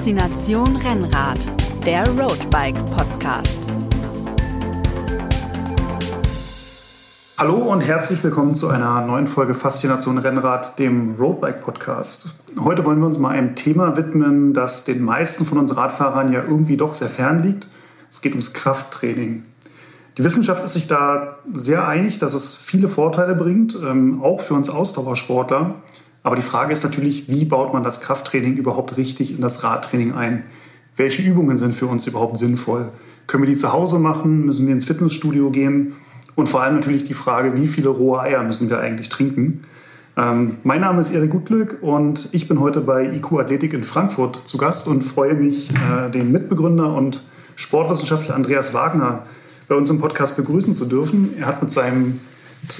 Faszination Rennrad, der Roadbike Podcast. Hallo und herzlich willkommen zu einer neuen Folge Faszination Rennrad, dem Roadbike Podcast. Heute wollen wir uns mal einem Thema widmen, das den meisten von uns Radfahrern ja irgendwie doch sehr fern liegt. Es geht ums Krafttraining. Die Wissenschaft ist sich da sehr einig, dass es viele Vorteile bringt, ähm, auch für uns Ausdauersportler. Aber die Frage ist natürlich, wie baut man das Krafttraining überhaupt richtig in das Radtraining ein? Welche Übungen sind für uns überhaupt sinnvoll? Können wir die zu Hause machen? Müssen wir ins Fitnessstudio gehen? Und vor allem natürlich die Frage, wie viele rohe Eier müssen wir eigentlich trinken? Ähm, mein Name ist Erik Gutglück und ich bin heute bei IQ Athletik in Frankfurt zu Gast und freue mich, äh, den Mitbegründer und Sportwissenschaftler Andreas Wagner bei uns im Podcast begrüßen zu dürfen. Er hat mit seinem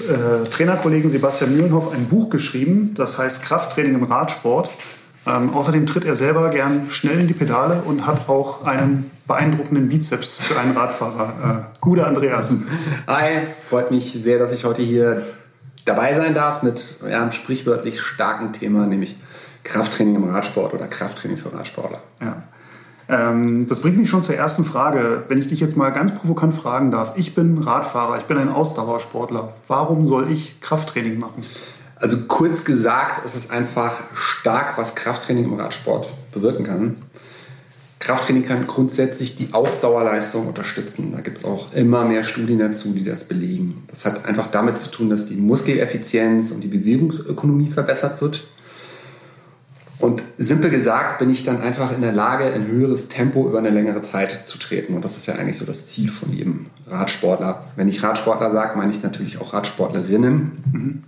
äh, Trainerkollegen Sebastian Mühlenhoff ein Buch geschrieben, das heißt Krafttraining im Radsport. Ähm, außerdem tritt er selber gern schnell in die Pedale und hat auch einen beeindruckenden Bizeps für einen Radfahrer. Äh, Gute Andreas. Hi, freut mich sehr, dass ich heute hier dabei sein darf mit ja, einem sprichwörtlich starken Thema, nämlich Krafttraining im Radsport oder Krafttraining für Radsportler. Ja. Ähm, das bringt mich schon zur ersten Frage. Wenn ich dich jetzt mal ganz provokant fragen darf. Ich bin Radfahrer, ich bin ein Ausdauersportler. Warum soll ich Krafttraining machen? Also kurz gesagt, es ist einfach stark, was Krafttraining im Radsport bewirken kann. Krafttraining kann grundsätzlich die Ausdauerleistung unterstützen. Da gibt es auch immer mehr Studien dazu, die das belegen. Das hat einfach damit zu tun, dass die Muskeleffizienz und die Bewegungsökonomie verbessert wird. Und simpel gesagt bin ich dann einfach in der Lage, ein höheres Tempo über eine längere Zeit zu treten. Und das ist ja eigentlich so das Ziel von jedem Radsportler. Wenn ich Radsportler sage, meine ich natürlich auch Radsportlerinnen.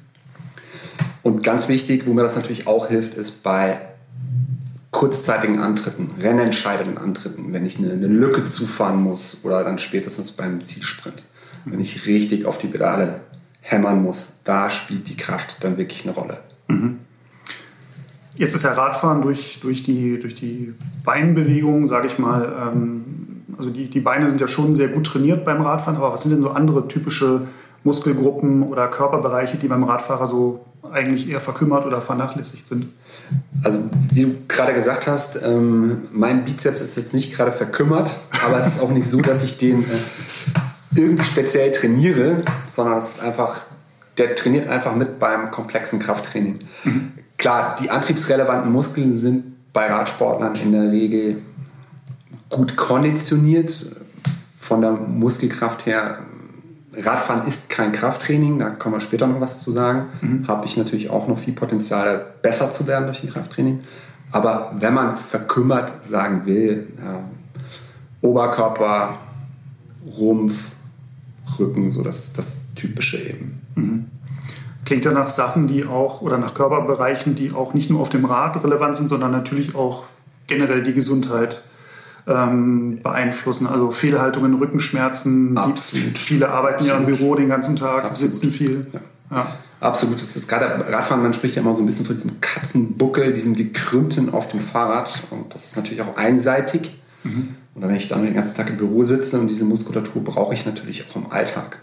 Und ganz wichtig, wo mir das natürlich auch hilft, ist bei kurzzeitigen Antritten, rennentscheidenden Antritten, wenn ich eine, eine Lücke zufahren muss oder dann spätestens beim Zielsprint. Wenn ich richtig auf die Pedale hämmern muss, da spielt die Kraft dann wirklich eine Rolle. Mhm. Jetzt ist ja Radfahren durch, durch, die, durch die Beinbewegung, sage ich mal, ähm, also die, die Beine sind ja schon sehr gut trainiert beim Radfahren, aber was sind denn so andere typische Muskelgruppen oder Körperbereiche, die beim Radfahrer so eigentlich eher verkümmert oder vernachlässigt sind? Also wie du gerade gesagt hast, ähm, mein Bizeps ist jetzt nicht gerade verkümmert, aber es ist auch nicht so, dass ich den äh, irgendwie speziell trainiere, sondern es ist einfach, der trainiert einfach mit beim komplexen Krafttraining. Mhm. Klar, die antriebsrelevanten Muskeln sind bei Radsportlern in der Regel gut konditioniert. Von der Muskelkraft her, Radfahren ist kein Krafttraining, da kommen wir später noch was zu sagen. Mhm. Habe ich natürlich auch noch viel Potenzial, besser zu werden durch ein Krafttraining. Aber wenn man verkümmert sagen will, ja, Oberkörper, Rumpf, Rücken, so das, das Typische eben. Mhm klingt ja nach Sachen, die auch oder nach Körperbereichen, die auch nicht nur auf dem Rad relevant sind, sondern natürlich auch generell die Gesundheit ähm, beeinflussen. Also Fehlhaltungen, Rückenschmerzen. Absolut. viele arbeiten Absolut. ja im Büro den ganzen Tag, Absolut. sitzen viel. Ja. Ja. Absolut. Das ist gerade Radfahren, man spricht ja immer so ein bisschen von diesem Katzenbuckel, diesem gekrümmten auf dem Fahrrad. Und das ist natürlich auch einseitig. Mhm. Und wenn ich dann den ganzen Tag im Büro sitze und diese Muskulatur brauche ich natürlich auch im Alltag.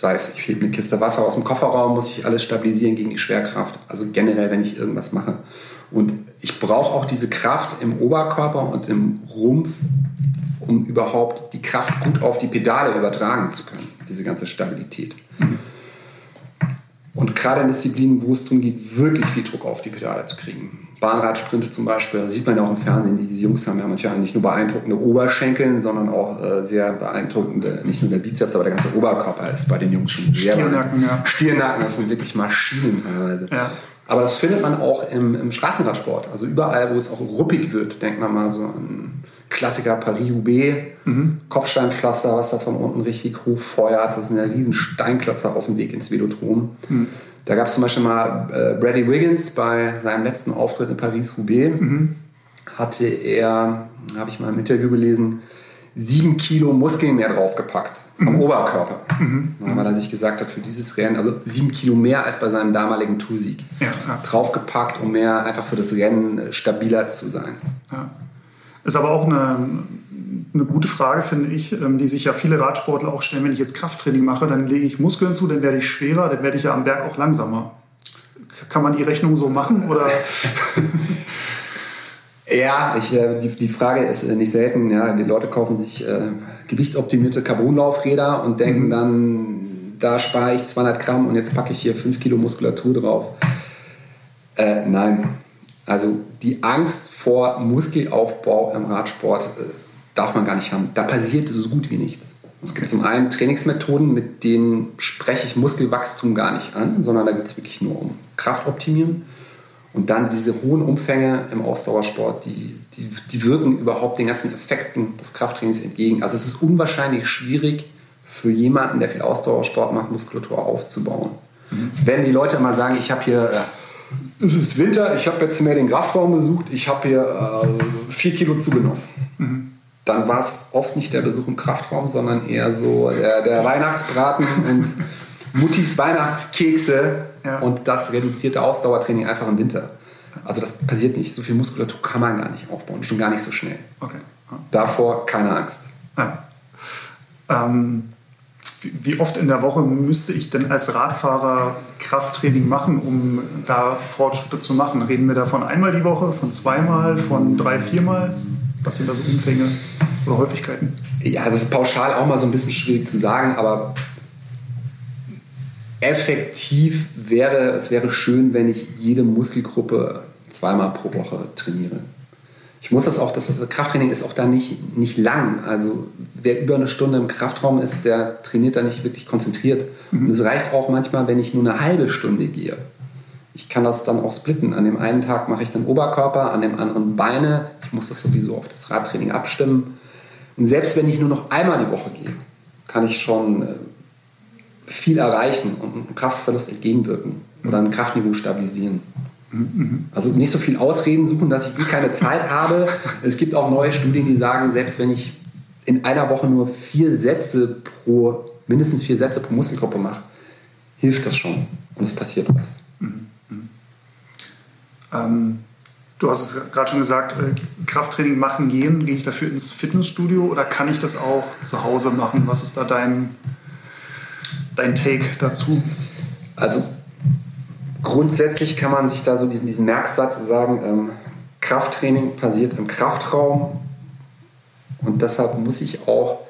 Sei es, ich hebe eine Kiste Wasser aus dem Kofferraum, muss ich alles stabilisieren gegen die Schwerkraft. Also generell, wenn ich irgendwas mache. Und ich brauche auch diese Kraft im Oberkörper und im Rumpf, um überhaupt die Kraft gut auf die Pedale übertragen zu können. Diese ganze Stabilität. Und gerade in Disziplinen, wo es darum geht, wirklich viel Druck auf die Pedale zu kriegen. Bahnradsprinte zum Beispiel, das sieht man ja auch im Fernsehen, diese Jungs haben ja manchmal nicht nur beeindruckende Oberschenkel, sondern auch äh, sehr beeindruckende, nicht nur der Bizeps, aber der ganze Oberkörper ist bei den Jungs schon sehr Stirnacken, ja. Stirnacken, das sind wirklich Maschinen teilweise. Ja. Aber das findet man auch im, im, Straßenradsport. Also überall, wo es auch ruppig wird, denkt man mal so an Klassiker Paris-Roubaix, mhm. Kopfsteinpflaster, was da von unten richtig hochfeuert. Das sind ja riesen Steinklötzer auf dem Weg ins Velodrom. Mhm. Da gab es zum Beispiel mal äh, Bradley Wiggins bei seinem letzten Auftritt in Paris-Roubaix. Mhm. Hatte er, habe ich mal im Interview gelesen, sieben Kilo Muskeln mehr draufgepackt am mhm. Oberkörper. Mhm. Weil er sich gesagt hat, für dieses Rennen, also sieben Kilo mehr als bei seinem damaligen Toursieg, ja, ja. draufgepackt, um mehr einfach für das Rennen stabiler zu sein. Ja. Ist aber auch eine, eine gute Frage, finde ich, ähm, die sich ja viele Radsportler auch stellen. Wenn ich jetzt Krafttraining mache, dann lege ich Muskeln zu, dann werde ich schwerer, dann werde ich ja am Berg auch langsamer. Kann man die Rechnung so machen oder? Ja, ich, äh, die, die Frage ist äh, nicht selten. Ja, die Leute kaufen sich äh, gewichtsoptimierte Carbonlaufräder und denken mhm. dann, da spare ich 200 Gramm und jetzt packe ich hier 5 Kilo Muskulatur drauf. Äh, nein, also die Angst vor Muskelaufbau im Radsport äh, darf man gar nicht haben. Da passiert so gut wie nichts. Es gibt zum einen Trainingsmethoden, mit denen spreche ich Muskelwachstum gar nicht an, sondern da geht es wirklich nur um Kraftoptimieren. Und dann diese hohen Umfänge im Ausdauersport, die, die, die wirken überhaupt den ganzen Effekten des Krafttrainings entgegen. Also es ist unwahrscheinlich schwierig für jemanden, der viel Ausdauersport macht, Muskulatur aufzubauen. Mhm. Wenn die Leute immer sagen, ich habe hier, äh, es ist Winter, ich habe jetzt mehr den Kraftraum besucht, ich habe hier äh, vier Kilo zugenommen. Mhm dann war es oft nicht der Besuch im Kraftraum, sondern eher so der, der Weihnachtsbraten und Muttis Weihnachtskekse ja. und das reduzierte Ausdauertraining einfach im Winter. Also das passiert nicht. So viel Muskulatur kann man gar nicht aufbauen, schon gar nicht so schnell. Okay. Ja. Davor keine Angst. Ja. Ähm, wie oft in der Woche müsste ich denn als Radfahrer Krafttraining machen, um da Fortschritte zu machen? Reden wir davon einmal die Woche, von zweimal, von drei, viermal? Was sind da so Umfänge oder Häufigkeiten? Ja, das ist pauschal auch mal so ein bisschen schwierig zu sagen, aber effektiv wäre es wäre schön, wenn ich jede Muskelgruppe zweimal pro Woche trainiere. Ich muss das auch, das, Krafttraining ist auch da nicht, nicht lang. Also wer über eine Stunde im Kraftraum ist, der trainiert da nicht wirklich konzentriert. Mhm. Und es reicht auch manchmal, wenn ich nur eine halbe Stunde gehe ich kann das dann auch splitten. An dem einen Tag mache ich dann Oberkörper, an dem anderen Beine. Ich muss das sowieso auf das Radtraining abstimmen. Und selbst wenn ich nur noch einmal die Woche gehe, kann ich schon äh, viel erreichen und einem Kraftverlust entgegenwirken oder ein Kraftniveau stabilisieren. Also nicht so viel Ausreden suchen, dass ich eh keine Zeit habe. Es gibt auch neue Studien, die sagen, selbst wenn ich in einer Woche nur vier Sätze pro, mindestens vier Sätze pro Muskelgruppe mache, hilft das schon und es passiert was. Ähm, du hast es gerade schon gesagt, äh, Krafttraining machen gehen. Gehe ich dafür ins Fitnessstudio oder kann ich das auch zu Hause machen? Was ist da dein, dein Take dazu? Also grundsätzlich kann man sich da so diesen, diesen Merksatz sagen, ähm, Krafttraining passiert im Kraftraum und deshalb muss ich auch,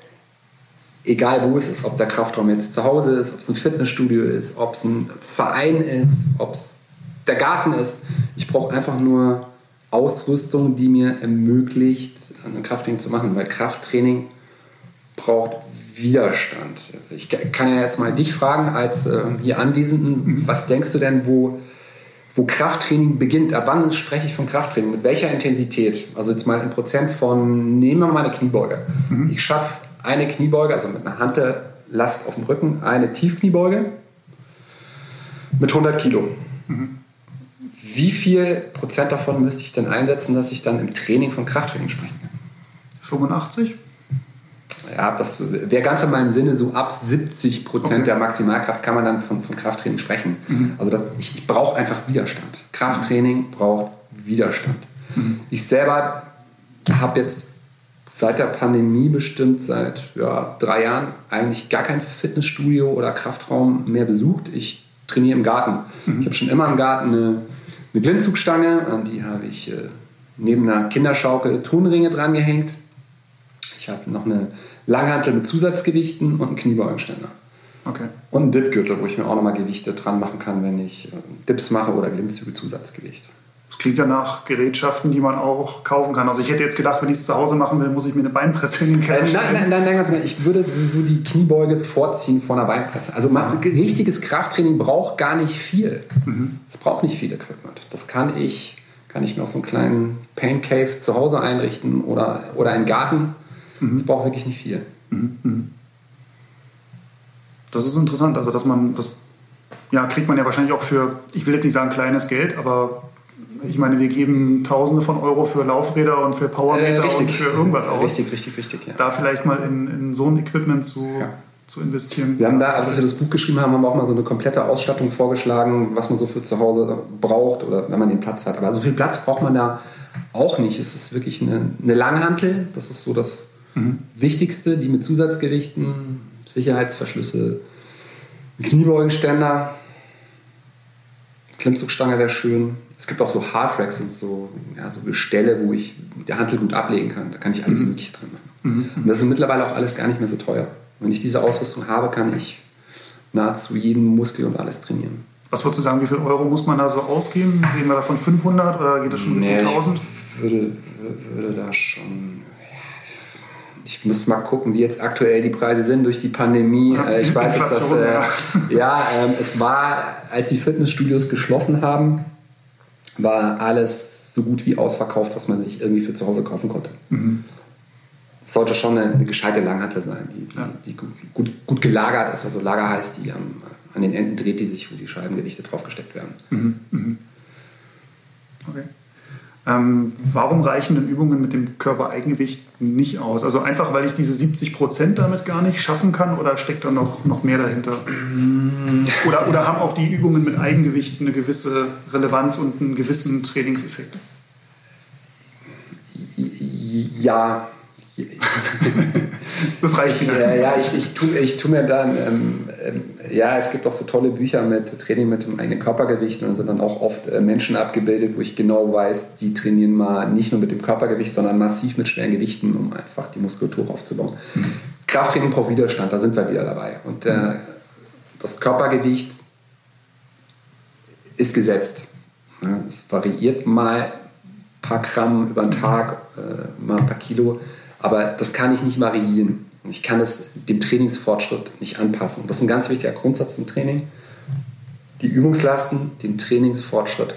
egal wo es ist, ob der Kraftraum jetzt zu Hause ist, ob es ein Fitnessstudio ist, ob es ein Verein ist, ob es der Garten ist. Ich brauche einfach nur Ausrüstung, die mir ermöglicht, ein Krafttraining zu machen, weil Krafttraining braucht Widerstand. Ich kann ja jetzt mal dich fragen als äh, hier Anwesenden, was denkst du denn, wo, wo Krafttraining beginnt? Ab wann spreche ich von Krafttraining? Mit welcher Intensität? Also jetzt mal in Prozent von, nehmen wir mal eine Kniebeuge. Mhm. Ich schaffe eine Kniebeuge, also mit einer Hantel-Last auf dem Rücken, eine Tiefkniebeuge mit 100 Kilo. Mhm wie viel Prozent davon müsste ich denn einsetzen, dass ich dann im Training von Krafttraining sprechen kann? 85? Ja, das wäre ganz in meinem Sinne, so ab 70 Prozent okay. der Maximalkraft kann man dann von, von Krafttraining sprechen. Mhm. Also das, ich, ich brauche einfach Widerstand. Krafttraining braucht Widerstand. Mhm. Ich selber habe jetzt seit der Pandemie bestimmt seit ja, drei Jahren eigentlich gar kein Fitnessstudio oder Kraftraum mehr besucht. Ich trainiere im Garten. Mhm. Ich habe schon immer im Garten eine eine Klimmzugstange, an die habe ich äh, neben einer Kinderschaukel Tonringe dran gehängt. Ich habe noch eine Langhantel mit Zusatzgewichten und einen Kniebeugenständer. Okay. Und einen Dipgürtel, wo ich mir auch nochmal Gewichte dran machen kann, wenn ich äh, Dips mache oder Glimmzüge Zusatzgewicht. Das klingt ja nach Gerätschaften, die man auch kaufen kann. Also ich hätte jetzt gedacht, wenn ich es zu Hause machen will, muss ich mir eine Beinpresse in den Keller stellen. Nein, nein, nein, nein, ganz genau. Ich würde sowieso die Kniebeuge vorziehen vor einer Beinpresse. Also man, richtiges Krafttraining braucht gar nicht viel. Mhm. Es braucht nicht viel Equipment. Das kann ich, kann ich mir auch so einen kleinen Pain Cave zu Hause einrichten oder, oder einen Garten. Mhm. Es braucht wirklich nicht viel. Mhm. mhm. Das ist interessant. Also dass man das ja, kriegt man ja wahrscheinlich auch für, ich will jetzt nicht sagen kleines Geld, aber ich meine, wir geben Tausende von Euro für Laufräder und für Powermeter äh, und für irgendwas aus. Richtig, richtig, richtig. Ja. Da vielleicht mal in, in so ein Equipment zu, ja. zu investieren. Wir haben da, als wir das Buch geschrieben haben, haben wir auch mal so eine komplette Ausstattung vorgeschlagen, was man so für zu Hause braucht oder wenn man den Platz hat. Aber so viel Platz braucht man da auch nicht. Es ist wirklich eine, eine Langhantel, das ist so das mhm. Wichtigste, die mit Zusatzgewichten, Sicherheitsverschlüsse, Kniebeugenständer, Klimmzugstange wäre schön. Es gibt auch so Half-Racks und so, ja, so Gestelle, wo ich mit der Hantel gut ablegen kann. Da kann ich alles mhm. Mögliche drin machen. Mhm. Und das ist mittlerweile auch alles gar nicht mehr so teuer. Wenn ich diese Ausrüstung habe, kann ich nahezu jeden Muskel und alles trainieren. Was würdest du sagen, wie viel Euro muss man da so ausgeben? Reden wir da von 500 oder geht das schon nee, Richtung 1000? Ich würde, würde da schon. Ich muss mal gucken, wie jetzt aktuell die Preise sind durch die Pandemie. Ja, äh, ich weiß, dass das. Äh, ja, äh, es war, als die Fitnessstudios geschlossen haben, war alles so gut wie ausverkauft, was man sich irgendwie für zu Hause kaufen konnte. Mhm. Es sollte schon eine, eine gescheite Langhantel sein, die, ja. die gut, gut, gut, gelagert ist. Also Lager heißt, die am, an den Enden dreht die sich, wo die Scheibengewichte draufgesteckt werden. Mhm. Mhm. Okay. Ähm, warum reichen denn Übungen mit dem Körpereigengewicht nicht aus? Also einfach, weil ich diese 70 Prozent damit gar nicht schaffen kann oder steckt da noch, noch mehr dahinter? Oder, oder haben auch die Übungen mit Eigengewicht eine gewisse Relevanz und einen gewissen Trainingseffekt? Ja, das reicht wieder. Ja, ja ich, ich, tue, ich tue mir dann, ähm, ähm, ja, es gibt auch so tolle Bücher mit Training mit dem eigenen Körpergewicht und sind dann auch oft äh, Menschen abgebildet, wo ich genau weiß, die trainieren mal nicht nur mit dem Körpergewicht, sondern massiv mit schweren Gewichten, um einfach die Muskulatur aufzubauen. Mhm. Krafttraining braucht Widerstand, da sind wir wieder dabei. Und äh, das Körpergewicht ist gesetzt. Es variiert mal ein paar Gramm über den Tag, äh, mal ein paar Kilo. Aber das kann ich nicht variieren. Ich kann es dem Trainingsfortschritt nicht anpassen. Das ist ein ganz wichtiger Grundsatz im Training. Die Übungslasten dem Trainingsfortschritt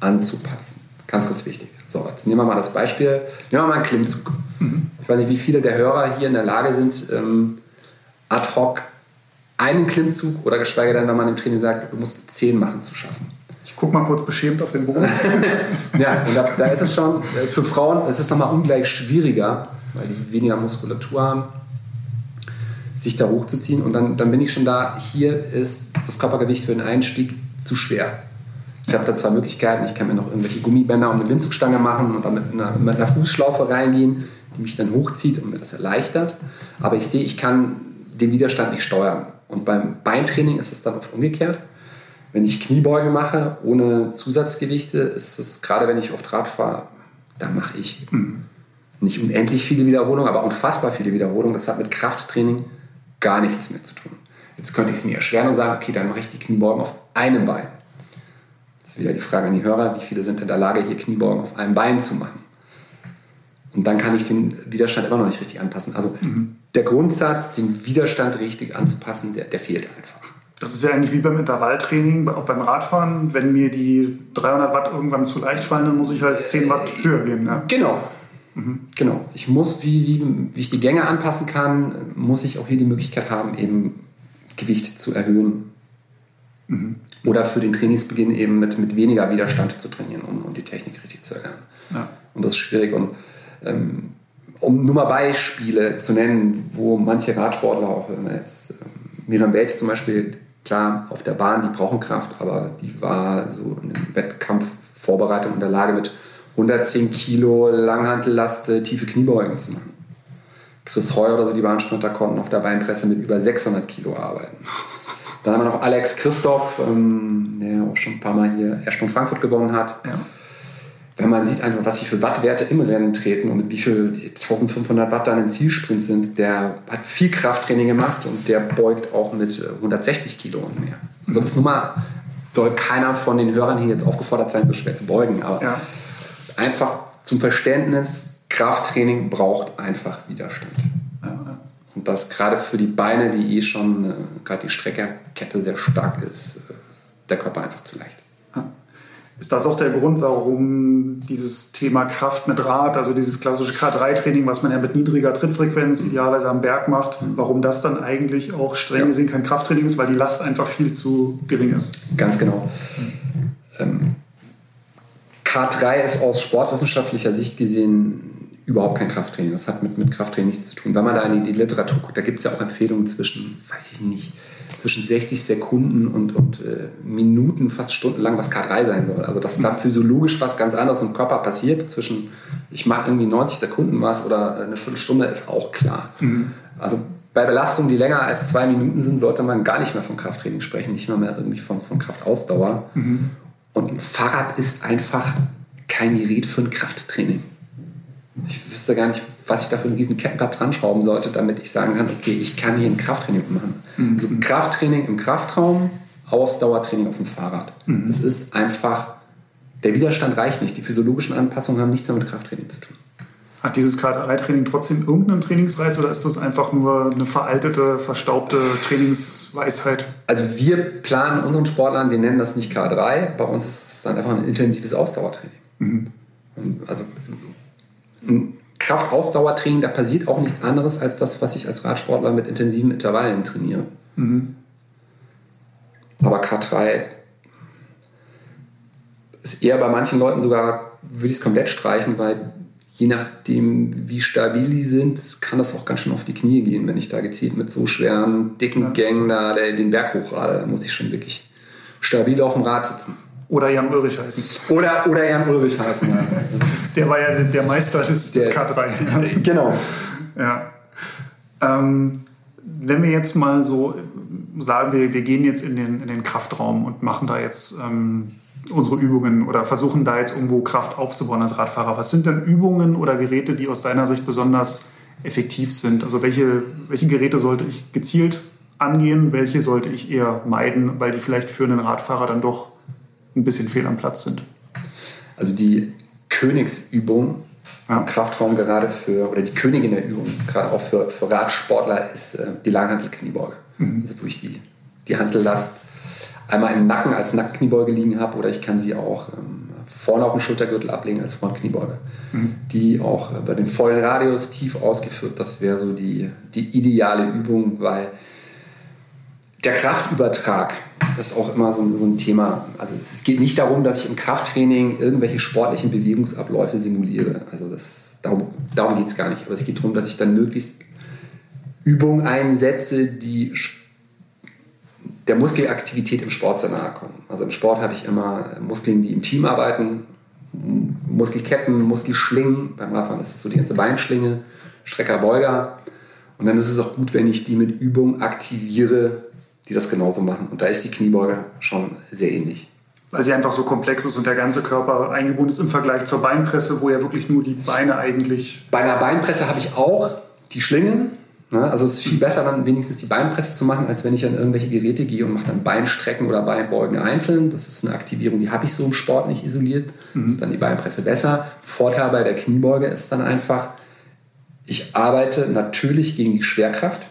anzupassen. Ganz, ganz wichtig. So, jetzt nehmen wir mal das Beispiel. Nehmen wir mal einen Klimmzug. Mhm. Ich weiß nicht, wie viele der Hörer hier in der Lage sind, ähm, ad hoc einen Klimmzug oder geschweige denn, wenn man im Training sagt, du musst zehn machen, zu schaffen. Ich gucke mal kurz beschämt auf den Boden. ja, und da, da, ist es schon, äh, für Frauen ist es nochmal ungleich schwieriger, weil die weniger Muskulatur haben, sich da hochzuziehen. Und dann, dann bin ich schon da, hier ist das Körpergewicht für den Einstieg zu schwer. Ich habe da zwei Möglichkeiten. Ich kann mir noch irgendwelche Gummibänder um eine Klimmzugstange machen und dann mit einer, mit einer Fußschlaufe reingehen, die mich dann hochzieht und mir das erleichtert. Aber ich sehe, ich kann den Widerstand nicht steuern. Und beim Beintraining ist es dann oft umgekehrt. Wenn ich Kniebeugen mache ohne Zusatzgewichte, ist es gerade, wenn ich oft Rad fahre, da mache ich mhm nicht unendlich viele Wiederholungen, aber unfassbar viele Wiederholungen. Das hat mit Krafttraining gar nichts mehr zu tun. Jetzt könnte ich es mir erschweren und sagen, okay, dann mache ich die Kniebeugen auf einem Bein. Jetzt wieder die Frage an die Hörer, wie viele sind in der Lage, hier Kniebeugen auf einem Bein zu machen? Und dann kann ich den Widerstand immer noch nicht richtig anpassen. Also mhm. der Grundsatz, den Widerstand richtig anzupassen, der, der fehlt einfach. Das ist ja eigentlich wie beim Intervalltraining, auch beim Radfahren. Wenn mir die 300 Watt irgendwann zu leicht fallen, dann muss ich halt 10 Watt höher gehen. Ja? Genau, Mhm. Genau. Ich muss, wie, wie, wie ich die Gänge anpassen kann, muss ich auch hier die Möglichkeit haben, eben Gewicht zu erhöhen. Mhm. Oder für den Trainingsbeginn eben mit, mit weniger Widerstand zu trainieren, um, um die Technik richtig zu erlernen. Ja. Und das ist schwierig. Und ähm, um nur mal Beispiele zu nennen, wo manche Radsportler, auch wenn man jetzt äh, Miriam Welt zum Beispiel, klar, auf der Bahn, die brauchen Kraft, aber die war so in der Wettkampfvorbereitung in der Lage mit 110 Kilo Langhantellaste, tiefe Kniebeugen zu machen. Chris Heuer oder so, die Bahnsprinter konnten auf der Beinpresse mit über 600 Kilo arbeiten. Dann haben wir noch Alex Christoph, ähm, der auch schon ein paar Mal hier Ersprung Frankfurt gewonnen hat. Ja. Wenn man sieht einfach, was sie für Wattwerte im Rennen treten und mit wie viel 1500 Watt dann im Zielsprint sind, der hat viel Krafttraining gemacht und der beugt auch mit 160 Kilo und mehr. Sonst nur mal soll keiner von den Hörern hier jetzt aufgefordert sein, so schwer zu beugen. Aber ja einfach zum Verständnis, Krafttraining braucht einfach Widerstand. Und das gerade für die Beine, die eh schon, äh, gerade die Streckerkette sehr stark ist, äh, der Körper einfach zu leicht. Ist das auch der Grund, warum dieses Thema Kraft mit Rad, also dieses klassische K3-Training, was man ja mit niedriger Trittfrequenz mhm. idealerweise am Berg macht, mhm. warum das dann eigentlich auch streng ja. gesehen kein Krafttraining ist, weil die Last einfach viel zu gering ist? Ganz genau. Mhm. Ähm, K3 ist aus sportwissenschaftlicher Sicht gesehen überhaupt kein Krafttraining. Das hat mit, mit Krafttraining nichts zu tun. Wenn man da in die, Literatur guckt, da gibt es ja auch Empfehlungen zwischen, weiß ich nicht, zwischen 60 Sekunden und, und äh, Minuten, fast stundenlang, was K3 sein soll. Also dass da physiologisch was ganz anderes im Körper passiert, zwischen ich mache irgendwie 90 Sekunden was oder eine Viertelstunde, ist auch klar. Mhm. Also bei Belastungen, die länger als zwei Minuten sind, sollte man gar nicht mehr von Krafttraining sprechen, nicht mehr, mehr irgendwie von, von Kraftausdauer. Mhm. Und ein Fahrrad ist einfach kein Gerät für ein Krafttraining. Ich wüsste gar nicht, was ich da für einen riesen Kettenblatt dran schrauben sollte, damit ich sagen kann, okay, ich kann hier ein Krafttraining machen. Mhm. Also Krafttraining im Kraftraum, Ausdauertraining auf dem Fahrrad. Mhm. Es ist einfach, der Widerstand reicht nicht. Die physiologischen Anpassungen haben nichts mehr mit Krafttraining zu tun. Hat dieses K3-Training trotzdem irgendeinen Trainingsreiz oder ist das einfach nur eine veraltete, verstaubte Trainingsweisheit? Also wir planen unseren Sportlern, wir nennen das nicht K3, bei uns ist es dann einfach ein intensives Ausdauertraining. Mhm. Also ein Kraftausdauertraining, da passiert auch nichts anderes als das, was ich als Radsportler mit intensiven Intervallen trainiere. Mhm. Aber K3 ist eher bei manchen Leuten sogar, würde ich es komplett streichen, weil je nachdem, wie stabil die sind, kann das auch ganz schön auf die Knie gehen, wenn ich da gezielt mit so schweren, dicken ja. Gängen da den Berg hochrade. Da muss ich schon wirklich stabil auf dem Rad sitzen. Oder Jan Ulrich heißen. Oder, oder Jan Ulrich heißen, ja. der war ja der Meister des, des K3. Genau. Ja. Ähm, wenn wir jetzt mal so sagen, wir, wir gehen jetzt in den, in den Kraftraum und machen da jetzt ähm, unsere Übungen oder versuchen da jetzt irgendwo Kraft aufzubauen als Radfahrer. Was sind denn Übungen oder Geräte, die aus deiner Sicht besonders effektiv sind? Also welche, welche Geräte sollte ich gezielt angehen, welche sollte ich eher meiden, weil die vielleicht für einen Radfahrer dann doch ein bisschen fehl am Platz sind. Also die Königsübung ja. im Kraftraum gerade für, oder die Königin der Übung, gerade auch für, für Radsportler, ist äh, die Langhantel-Kniebeuge. Mhm. Also wo ich die, die Hantellast einmal im Nacken als Nackenkniebeuge liegen habe oder ich kann sie auch ähm, vorne auf dem Schultergürtel ablegen als Frontkniebeuge. Mhm. Die auch äh, bei den vollen Radius tief ausgeführt, das wäre so die, die ideale Übung, weil der Kraftübertrag ist auch immer so, so, ein Thema. Also es geht nicht darum, dass ich im Krafttraining irgendwelche sportlichen Bewegungsabläufe simuliere. Also das, darum, darum geht es gar nicht. Aber es geht darum, dass ich dann möglichst Übungen einsetze, die der Muskelaktivität im Sport sehr nahe kommen. Also im Sport habe ich immer Muskeln, die im Team arbeiten, Muskelketten, Muskelschlingen. Beim Radfahren ist es so die ganze Beinschlinge, Strecker, Beuger. Und dann ist es auch gut, wenn ich die mit Übung aktiviere, die das genauso machen. Und da ist die Kniebeuge schon sehr ähnlich. Weil sie einfach so komplex ist und der ganze Körper eingebunden ist im Vergleich zur Beinpresse, wo ja wirklich nur die Beine eigentlich. Bei einer Beinpresse habe ich auch die Schlingen. Ne? Also es ist viel besser, dann wenigstens die Beinpresse zu machen, als wenn ich an irgendwelche Geräte gehe und mache dann Beinstrecken oder Beinbeugen einzeln. Das ist eine Aktivierung, die habe ich so im Sport nicht isoliert. Mhm. ist dann die Beinpresse besser. Vorteil bei der Kniebeuge ist dann einfach, ich arbeite natürlich gegen die Schwerkraft.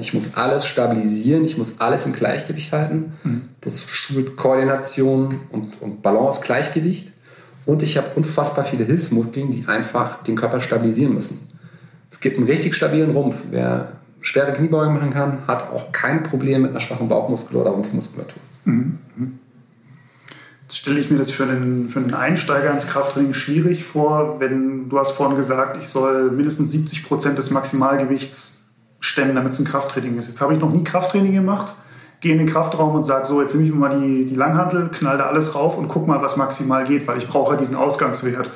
Ich muss alles stabilisieren, ich muss alles im Gleichgewicht halten. Mhm. Das schult Koordination und, und Balance, Gleichgewicht. Und ich habe unfassbar viele Hilfsmuskeln, die einfach den Körper stabilisieren müssen. Es gibt einen richtig stabilen Rumpf. Wer schwere Kniebeugen machen kann, hat auch kein Problem mit einer schwachen Bauchmuskel- oder Rumpfmuskulatur. Mhm. Jetzt stelle ich mir das für einen, für einen Einsteiger ins Krafttraining schwierig vor, wenn du hast vorhin gesagt, ich soll mindestens 70 Prozent des Maximalgewichts stemmen, damit es ein Krafttraining ist. Jetzt habe ich noch nie Krafttraining gemacht, gehe in den Kraftraum und sage, so, jetzt nehme ich mir mal die, die Langhantel, knall da alles rauf und guck mal, was maximal geht, weil ich brauche diesen Ausgangswert.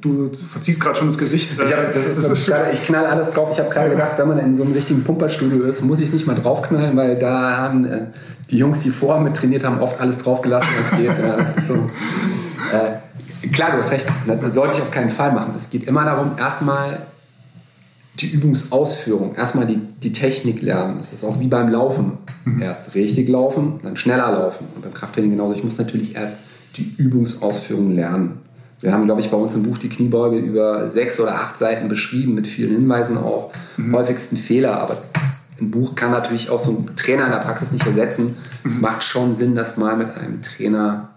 Du verziehst gerade schon das Gesicht. Ich, hab, das ist, das ist grade, ich knall alles drauf. Ich habe gerade gedacht, wenn man in so einem richtigen Pumperstudio ist, muss ich es nicht mal draufknallen, weil da haben äh, die Jungs, die vorher mit trainiert haben, oft alles draufgelassen, was geht. ja, so, äh, klar, du hast recht, das sollte ich auf keinen Fall machen. Es geht immer darum, erstmal die Übungsausführung, erstmal die, die Technik lernen. Das ist auch wie beim Laufen. Mhm. Erst richtig laufen, dann schneller laufen. Und beim Krafttraining genauso. Ich muss natürlich erst die Übungsausführung lernen. Wir haben, glaube ich, bei uns im Buch die Kniebeuge über sechs oder acht Seiten beschrieben, mit vielen Hinweisen auch, mhm. häufigsten Fehler. Aber ein Buch kann natürlich auch so ein Trainer in der Praxis nicht ersetzen. Es mhm. macht schon Sinn, das mal mit einem Trainer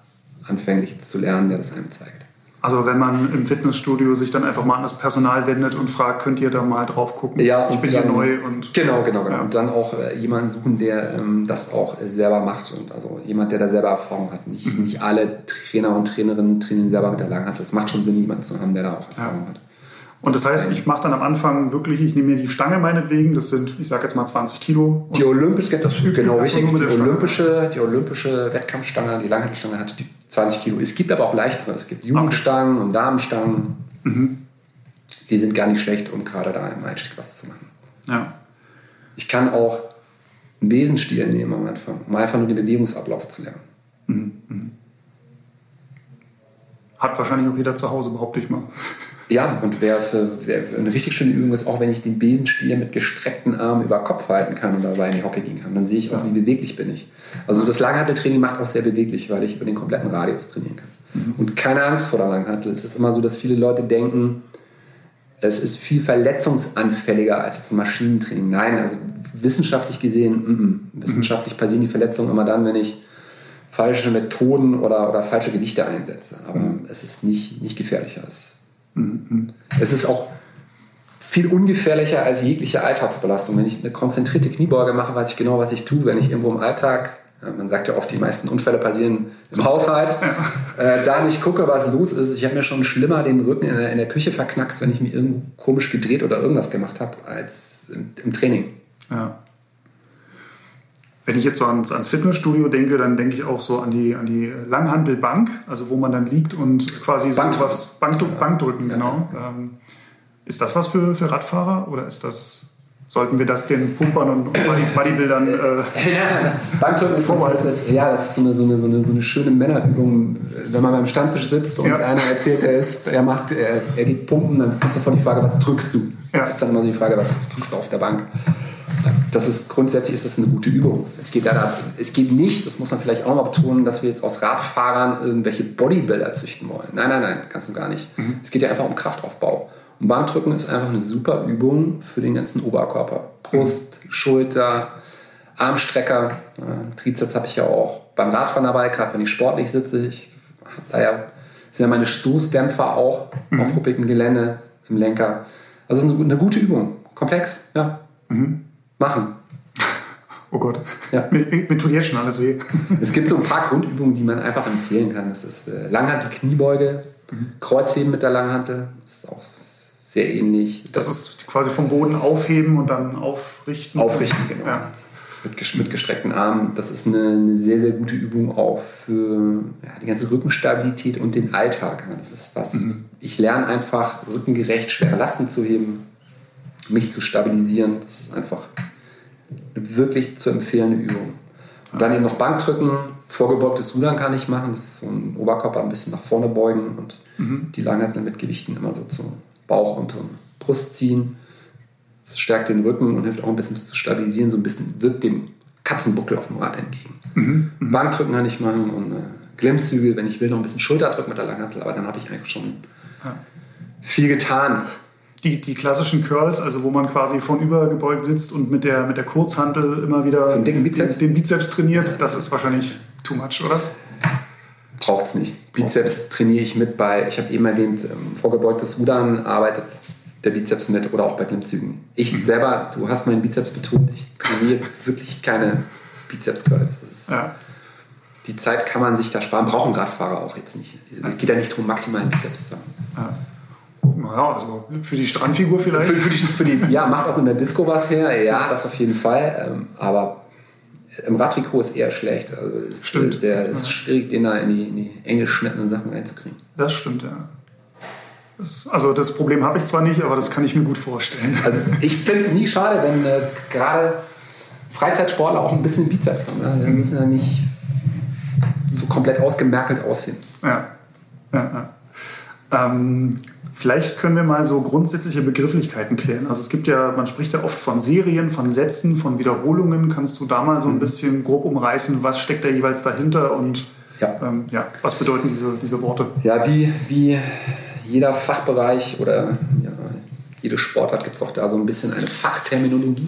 anfänglich zu lernen, der das einem zeigt. Also wenn man im Fitnessstudio sich dann einfach mal an das Personal wendet und fragt, könnt ihr da mal drauf gucken? Ja, ich bin dann, hier neu und genau, genau, genau. Ja. Und dann auch äh, jemanden suchen, der ähm, das auch selber macht und also jemand, der da selber Erfahrung hat. Nicht, mhm. nicht alle Trainer und Trainerinnen trainieren selber mit der Langhantel. Es macht schon Sinn, jemanden zu haben, der da auch Erfahrung ja. hat. Und das heißt, ich mache dann am Anfang wirklich, ich nehme mir die Stange meinetwegen, das sind, ich sage jetzt mal 20 Kilo. Die olympische, das genau richtig, die olympische, die olympische Wettkampfstange, die Langhantelstange hat die 20 Kilo. Es gibt aber auch leichtere. Es gibt Jugendstangen okay. und Damenstangen. Mhm. Die sind gar nicht schlecht, um gerade da im Einstieg was zu machen. Ja. Ich kann auch einen Besenstiel nehmen am Anfang, um einfach nur den Bewegungsablauf zu lernen. Mhm. Mhm. Hat wahrscheinlich auch jeder zu Hause, behaupte ich mal. Ja, und wer es, eine richtig schöne Übung ist, auch wenn ich den Besenstiel mit gestreckten Armen über Kopf halten kann und dabei in die Hocke gehen kann, dann sehe ich auch, wie beweglich bin ich. Also das Langhanteltraining macht auch sehr beweglich, weil ich über den kompletten Radius trainieren kann. Mhm. Und keine Angst vor der Langhantel. Es ist immer so, dass viele Leute denken, es ist viel verletzungsanfälliger als jetzt Maschinentraining. Nein, also wissenschaftlich gesehen, m -m. wissenschaftlich passieren die Verletzungen immer dann, wenn ich falsche Methoden oder, oder falsche Gewichte einsetze. Aber mhm. es ist nicht, nicht gefährlicher. Es Mhm. Es ist auch viel ungefährlicher als jegliche Alltagsbelastung. Wenn ich eine konzentrierte Kniebeuge mache, weiß ich genau, was ich tue. Wenn ich irgendwo im Alltag, man sagt ja oft, die meisten Unfälle passieren im Haushalt, äh, da nicht gucke, was los ist. Ich habe mir schon schlimmer den Rücken in der, in der, Küche verknackst, wenn ich mir irgendwo komisch gedreht oder irgendwas gemacht habe, als im, im Training. Ja. Wenn ich jetzt so ans, ans, Fitnessstudio denke, dann denke ich auch so an die, an die Langhandelbank, also wo man dann liegt und quasi so Bankdrücken. was Bankdrücken, Bankdrücken ja. genau. Ähm, ist das was für, für Radfahrer oder ist das sollten wir das den Pumpern und Bodybuildern äh, ja, Bankdrücken ist, ist, ja, das ist so eine, so, eine, so, eine, so eine schöne Männerübung. Wenn man beim Stammtisch sitzt und ja. einer erzählt, er, ist, er, macht, er, er geht pumpen, dann kommt sofort die Frage, was drückst du? Ja. Das ist dann immer die Frage, was drückst du auf der Bank? Das ist grundsätzlich ist das eine gute Übung. Es geht, ja, es geht nicht, das muss man vielleicht auch mal betonen, dass wir jetzt aus Radfahrern irgendwelche Bodybuilder züchten wollen. Nein, nein, nein, ganz und gar nicht. Mhm. Es geht ja einfach um Kraftaufbau. Und Bankdrücken ist einfach eine super Übung für den ganzen Oberkörper. Brust, mhm. Schulter, Armstrecker, äh, Trizeps habe ich ja auch beim Radfahren dabei, gerade wenn ich sportlich sitze. Ich habe da ja, sind ja meine Stoßdämpfer auch mhm. auf ruppigem Gelände im Lenker. Also es ist eine, eine gute Übung. Komplex, ja. Mhm machen. Oh Gott, ja. mir, mir, tut jetzt schon alles weh. Es gibt so ein paar Grundübungen, die man einfach empfehlen kann. Das ist äh, Langhantel, Kniebeuge, mhm. Kreuzheben mit der Langhantel. Das ist auch sehr ähnlich. Das, das ist quasi vom Boden aufheben und dann aufrichten. Aufrichten, genau. Ja. Mit, mit, gestreckten Armen. Das ist eine, eine, sehr, sehr gute Übung auch für ja, die ganze Rückenstabilität und den Alltag. Das ist was, mhm. ich lerne einfach rückengerecht schwere Lasten zu heben, mich zu stabilisieren. Das ist einfach wirklich zu empfehlende Übung. Und dann eben noch Bankdrücken, vorgebeugtes Rudern kann ich machen. Das ist so ein Oberkörper ein bisschen nach vorne beugen und mhm. die Langhanteln mit Gewichten immer so zum Bauch und Brust ziehen. Das stärkt den Rücken und hilft auch ein bisschen zu stabilisieren, so ein bisschen wirkt dem Katzenbuckel auf dem Rad entgegen. Mhm. Mhm. Bankdrücken kann ich machen und äh, Glimmzüge, wenn ich will, noch ein bisschen Schulterdrücken mit der Langhantel, aber dann habe ich eigentlich schon ja. viel getan die, die klassischen Curls, also wo man quasi von übergebeugt sitzt und mit der, mit der Kurzhantel immer wieder den Bizeps? Den, den, Bizeps trainiert, das ist wahrscheinlich too much, oder? Braucht es nicht. Bizeps trainiere ich mit bei, ich habe eben erwähnt, ähm, vorgebeugtes Rudern arbeitet der Bizeps mit oder auch bei Klimmzügen. Ich mhm. selber, du hast meinen Bizeps betont, ich trainiere wirklich keine Bizeps-Curls. Ja. Die Zeit kann man sich da sparen, brauchen Radfahrer auch jetzt nicht. Es geht ja nicht darum, maximalen Bizeps zu haben. Ja. Naja, also für die Strandfigur vielleicht. Für, für, die, für die, ja, macht auch in der Disco was her, ja, das auf jeden Fall. Ähm, aber im Radtrikot ist eher schlecht. Also ist, stimmt. Der ist ja. schwierig, den da in die, in die eng geschnittenen Sachen reinzukriegen. Das stimmt, ja. Das, also das Problem habe ich zwar nicht, aber das kann ich mir gut vorstellen. Also ich finde es nie schade, wenn äh, gerade Freizeitsportler auch ein bisschen Bizeps haben. Ne? Die müssen ja nicht so komplett ausgemerkelt aussehen. Ja. ja, ja. Ähm, Vielleicht können wir mal so grundsätzliche Begrifflichkeiten klären. Also es gibt ja, man spricht ja oft von Serien, von Sätzen, von Wiederholungen. Kannst du da mal so ein mhm. bisschen grob umreißen, was steckt da jeweils dahinter und ja. Ähm, ja, was bedeuten diese, diese Worte? Ja, wie, wie jeder Fachbereich oder ja, jede Sportart gibt es auch da so ein bisschen eine Fachterminologie.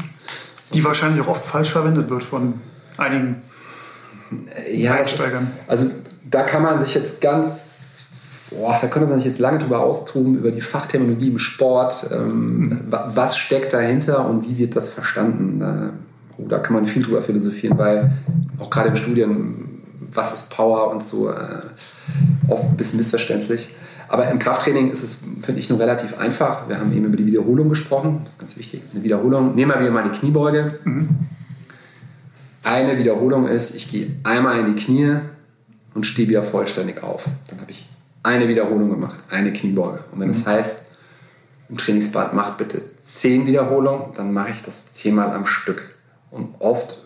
Die wahrscheinlich auch oft falsch verwendet wird von einigen ja, Einsteigern. Ist, also da kann man sich jetzt ganz boah, da könnte man sich jetzt lange drüber austoben, über die Fachterminologie im Sport. Ähm, was steckt dahinter und wie wird das verstanden? Da, oh, da kann man viel drüber philosophieren, weil auch gerade in Studien, was ist Power und so, äh, oft ein bisschen missverständlich. Aber im Krafttraining ist es, finde ich, nur relativ einfach. Wir haben eben über die Wiederholung gesprochen. Das ist ganz wichtig. Eine Wiederholung. Nehmen wir mal die Kniebeuge. Mhm. Eine Wiederholung ist, ich gehe einmal in die Knie und stehe wieder vollständig auf. Dann habe ich eine Wiederholung gemacht, eine Kniebeuge. Und wenn es mhm. das heißt, im Trainingsbad macht bitte zehn Wiederholungen, dann mache ich das zehnmal am Stück. Und oft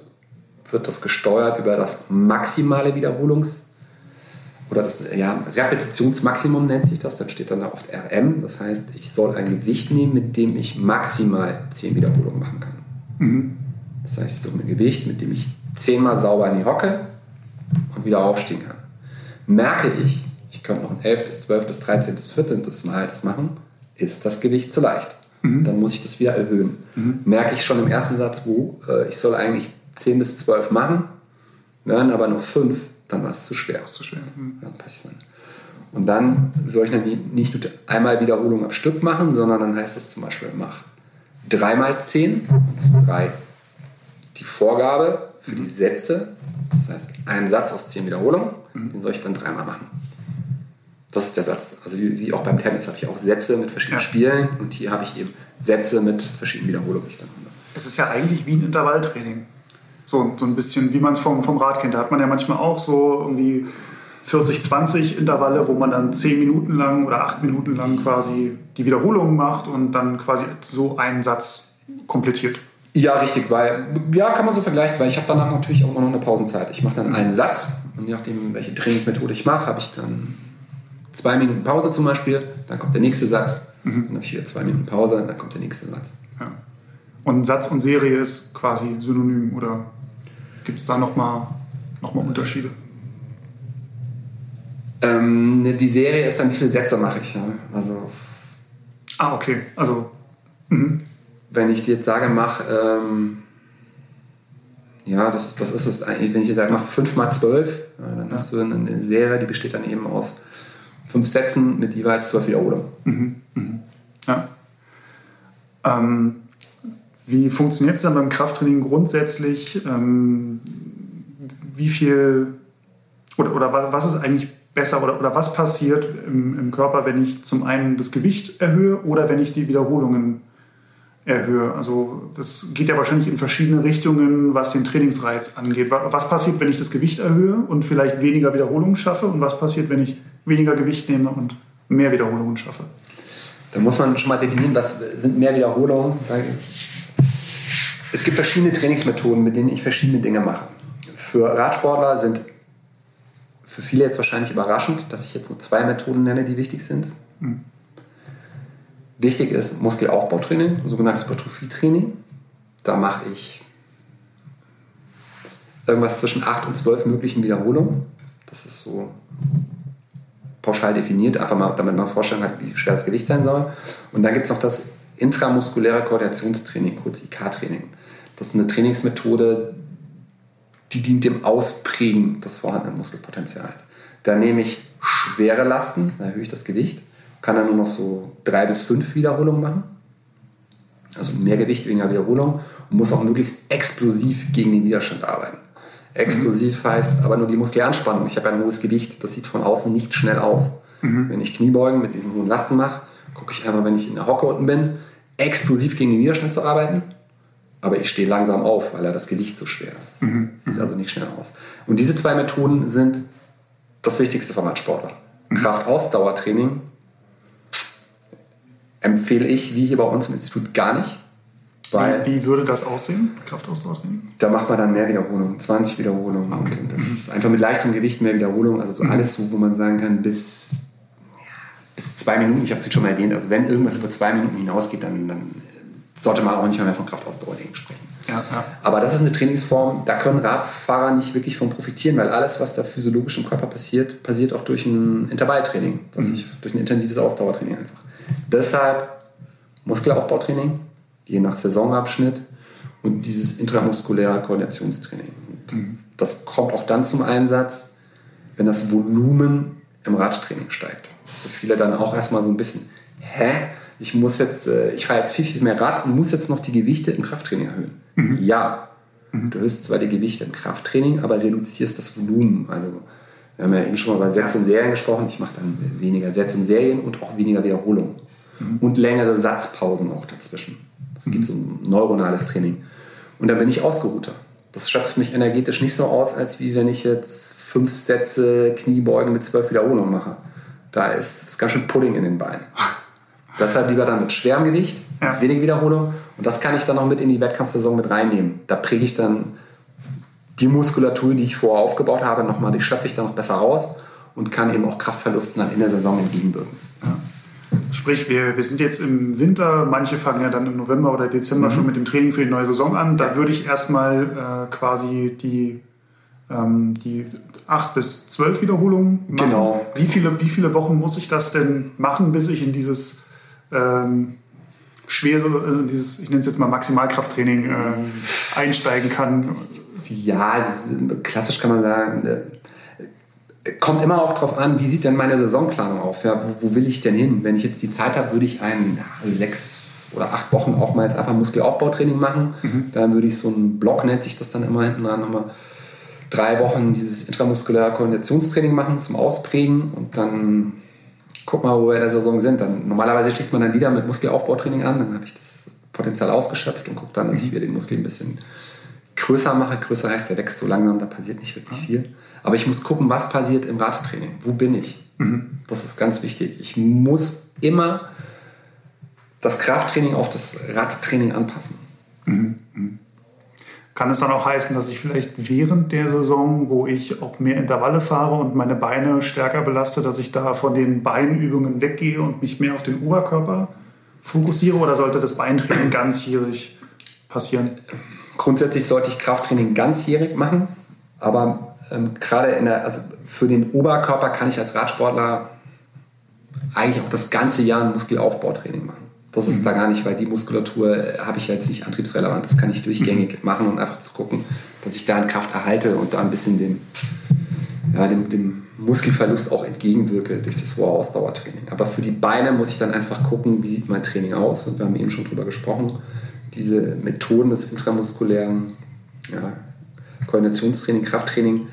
wird das gesteuert über das maximale Wiederholungsangebot oder das ja, Repetitionsmaximum nennt sich das, dann steht dann da oft RM. Das heißt, ich soll ein Gewicht nehmen, mit dem ich maximal 10 Wiederholungen machen kann. Mhm. Das heißt, ich suche mir ein Gewicht, mit dem ich 10 Mal sauber in die Hocke und wieder aufstehen kann. Merke ich könnte noch ein 11., 12., 13., 14. Mal das machen, ist das Gewicht zu leicht. Mhm. Dann muss ich das wieder erhöhen. Mhm. Merke ich schon im ersten Satz, wo äh, ich soll eigentlich 10 bis 12 machen, werden aber nur 5, dann war es zu schwer. zu schwer. Mhm. Dann Und dann soll ich dann nicht nur einmal Wiederholung am Stück machen, sondern dann heißt es zum Beispiel, mach 3 mal 10, das ist 3. Die Vorgabe für die Sätze, das heißt ein Satz aus 10 Wiederholungen, mhm. den soll ich dann dreimal machen. Das ist der Satz. Also wie, wie auch beim Tennis habe ich auch Sätze mit verschiedenen ja. Spielen und hier habe ich eben Sätze mit verschiedenen Wiederholungen. Es ist ja eigentlich wie ein Intervalltraining. So, so ein bisschen, wie man es vom, vom Rad kennt. Da hat man ja manchmal auch so irgendwie 40, 20 Intervalle, wo man dann 10 Minuten lang oder 8 Minuten lang quasi die Wiederholungen macht und dann quasi so einen Satz komplettiert. Ja, richtig, weil, ja, kann man so vergleichen, weil ich habe danach natürlich auch immer noch eine Pausenzeit. Ich mache dann einen Satz und je nachdem, welche Trainingsmethode ich mache, habe ich dann zwei Minuten Pause zum Beispiel, dann kommt der nächste Satz, mhm. dann habe ich wieder zwei Minuten Pause, dann kommt der nächste Satz. Ja. Und Satz und Serie ist quasi synonym oder gibt es da nochmal noch mal Unterschiede? Ähm, ne, die Serie ist dann, wie viele Sätze mache ich. Ja? Also, ah, okay. Also, mh. wenn ich dir jetzt sage, mach, ähm, ja, das, das ist es eigentlich, wenn ich dir sage, mach 5 mal 12, ja, dann ja. hast du eine Serie, die besteht dann eben aus fünf Sätzen mit jeweils zwölf Wiederholungen. Mhm. Mhm. Ja. Ähm, wie funktioniert es dann beim Krafttraining grundsätzlich? Ähm, wie viel oder, oder was ist eigentlich besser oder, oder was passiert im, im, Körper, wenn ich zum einen das Gewicht erhöhe oder wenn ich die Wiederholungen erhöhe? Also das geht ja wahrscheinlich in verschiedene Richtungen, was den Trainingsreiz angeht. Was passiert, wenn ich das Gewicht erhöhe und vielleicht weniger Wiederholungen schaffe? Und was passiert, wenn ich weniger Gewicht nehme und mehr Wiederholungen schaffe. Da muss man schon mal definieren, was sind mehr Wiederholungen. Es gibt verschiedene Trainingsmethoden, mit denen ich verschiedene Dinge mache. Für Radsportler sind für viele jetzt wahrscheinlich überraschend, dass ich jetzt nur zwei Methoden nenne, die wichtig sind. Mhm. Wichtig ist Muskelaufbautraining, sogenanntes Hypertrophietraining. Da mache ich irgendwas zwischen 8 und 12 möglichen Wiederholungen. Das ist so pauschal definiert, einfach mal, damit man vorstellen hat, wie schwer das Gewicht sein soll. Und dann gibt es noch das intramuskuläre Koordinationstraining, kurz IK-Training. Das ist eine Trainingsmethode, die dient dem Ausprägen des vorhandenen Muskelpotenzials. Da nehme ich schwere Lasten, da erhöhe ich das Gewicht, kann dann nur noch so drei bis fünf Wiederholungen machen. Also mehr Gewicht, weniger Wiederholung und muss auch möglichst explosiv gegen den Widerstand arbeiten. Explosiv heißt aber nur die Muskelanspannung. Ich habe ein hohes Gewicht, das sieht von außen nicht schnell aus. Mhm. Wenn ich Kniebeugen mit diesen hohen Lasten mache, gucke ich einmal, wenn ich in der Hocke unten bin, explosiv gegen den Widerstand zu arbeiten. Aber ich stehe langsam auf, weil er das Gewicht so schwer ist. Mhm. Sieht also nicht schnell aus. Und diese zwei Methoden sind das Wichtigste für meinen Sportler. Mhm. Kraft-Ausdauertraining empfehle ich, wie hier bei uns im Institut, gar nicht. Weil wie, wie, würde das aussehen, Kraftausdauertraining? Da macht man dann mehr Wiederholungen, 20 Wiederholungen. Okay. Und das mhm. ist einfach mit leichtem Gewicht mehr Wiederholungen. Also so mhm. alles, wo man sagen kann, bis, bis zwei Minuten. Ich habe es schon mal erwähnt. Also wenn irgendwas über zwei Minuten hinausgeht, dann, dann sollte man auch nicht mehr von Kraftausdauertraining sprechen. Ja, ja. Aber das ist eine Trainingsform, da können Radfahrer nicht wirklich von profitieren, weil alles, was da physiologisch im Körper passiert, passiert auch durch ein Intervalltraining, mhm. ich, durch ein intensives Ausdauertraining einfach. Deshalb Muskelaufbautraining, je nach Saisonabschnitt und dieses intramuskuläre Koordinationstraining. Mhm. Das kommt auch dann zum Einsatz, wenn das Volumen im Radtraining steigt. So viele dann auch erstmal so ein bisschen, hä? Ich muss jetzt, äh, ich fahre jetzt viel, viel mehr Rad und muss jetzt noch die Gewichte im Krafttraining erhöhen. Mhm. Ja, mhm. du erhöhst zwar die Gewichte im Krafttraining, aber reduzierst das Volumen. Also wir haben ja eben schon mal über Sätze und Serien gesprochen. Ich mache dann weniger Sätze und Serien und auch weniger Wiederholungen. Mhm. Und längere Satzpausen auch dazwischen. Es geht so um neuronales Training. Und dann bin ich ausgeruhter. Das schöpft mich energetisch nicht so aus, als wie wenn ich jetzt fünf Sätze Kniebeugen mit zwölf Wiederholungen mache. Da ist, ist ganz schön Pudding in den Beinen. Deshalb lieber dann mit schwerem Gewicht, ja. wenig Wiederholung. Und das kann ich dann noch mit in die Wettkampfsaison mit reinnehmen. Da präge ich dann die Muskulatur, die ich vorher aufgebaut habe, nochmal, die schöpfe ich dann noch besser raus und kann eben auch Kraftverlusten dann in der Saison entgegenwirken. Ja. Sprich, wir, wir sind jetzt im Winter, manche fangen ja dann im November oder Dezember mhm. schon mit dem Training für die neue Saison an. Da würde ich erstmal äh, quasi die, ähm, die 8 bis 12 Wiederholungen machen. Genau. Wie viele, wie viele Wochen muss ich das denn machen, bis ich in dieses ähm, schwere, äh, dieses, ich nenne es jetzt mal Maximalkrafttraining äh, einsteigen kann? Ja, klassisch kann man sagen, äh, kommt immer auch darauf an, wie sieht denn meine Saisonplanung auf? Ja, wo, wo, will ich denn hin? Wenn ich jetzt die Zeit habe, würde ich ein sechs oder acht Wochen auch mal jetzt einfach Muskelaufbautraining machen. Mhm. Dann würde ich so ein Block, nennt sich das dann immer hinten dran, nochmal drei Wochen dieses intramuskuläre Koordinationstraining machen zum Ausprägen und dann guck mal, wo wir in der Saison sind. Dann, normalerweise schließt man dann wieder mit Muskelaufbautraining an, dann habe ich das Potenzial ausgeschöpft und gucke dann, dass ich wieder den Muskel ein bisschen größer mache. Größer heißt, der wächst so langsam, da passiert nicht wirklich viel. Aber ich muss gucken, was passiert im Radtraining. Wo bin ich? Mhm. Das ist ganz wichtig. Ich muss immer das Krafttraining auf das Radtraining anpassen. Mhm. mhm. Kann es dann auch heißen, dass ich vielleicht während der Saison, wo ich auch mehr Intervalle fahre und meine Beine stärker belaste, dass ich da von den Beinübungen weggehe und mich mehr auf den Oberkörper fokussiere? Oder sollte das Beintraining ganzjährig passieren? Grundsätzlich sollte ich Krafttraining ganzjährig machen, aber ähm, gerade in der, also für den Oberkörper kann ich als Radsportler eigentlich auch das ganze Jahr ein Muskelaufbautraining machen. Das ist mhm. da gar nicht, weil die Muskulatur äh, habe ich ja jetzt nicht antriebsrelevant. Das kann ich durchgängig mhm. machen und einfach zu gucken, dass ich da in Kraft erhalte und da ein bisschen dem, ja, dem, dem Muskelverlust auch entgegenwirke durch das hohe Ausdauertraining. Aber für die Beine muss ich dann einfach gucken, wie sieht mein Training aus. Und wir haben eben schon drüber gesprochen. Diese Methoden des intramuskulären ja, Koordinationstraining, Krafttraining,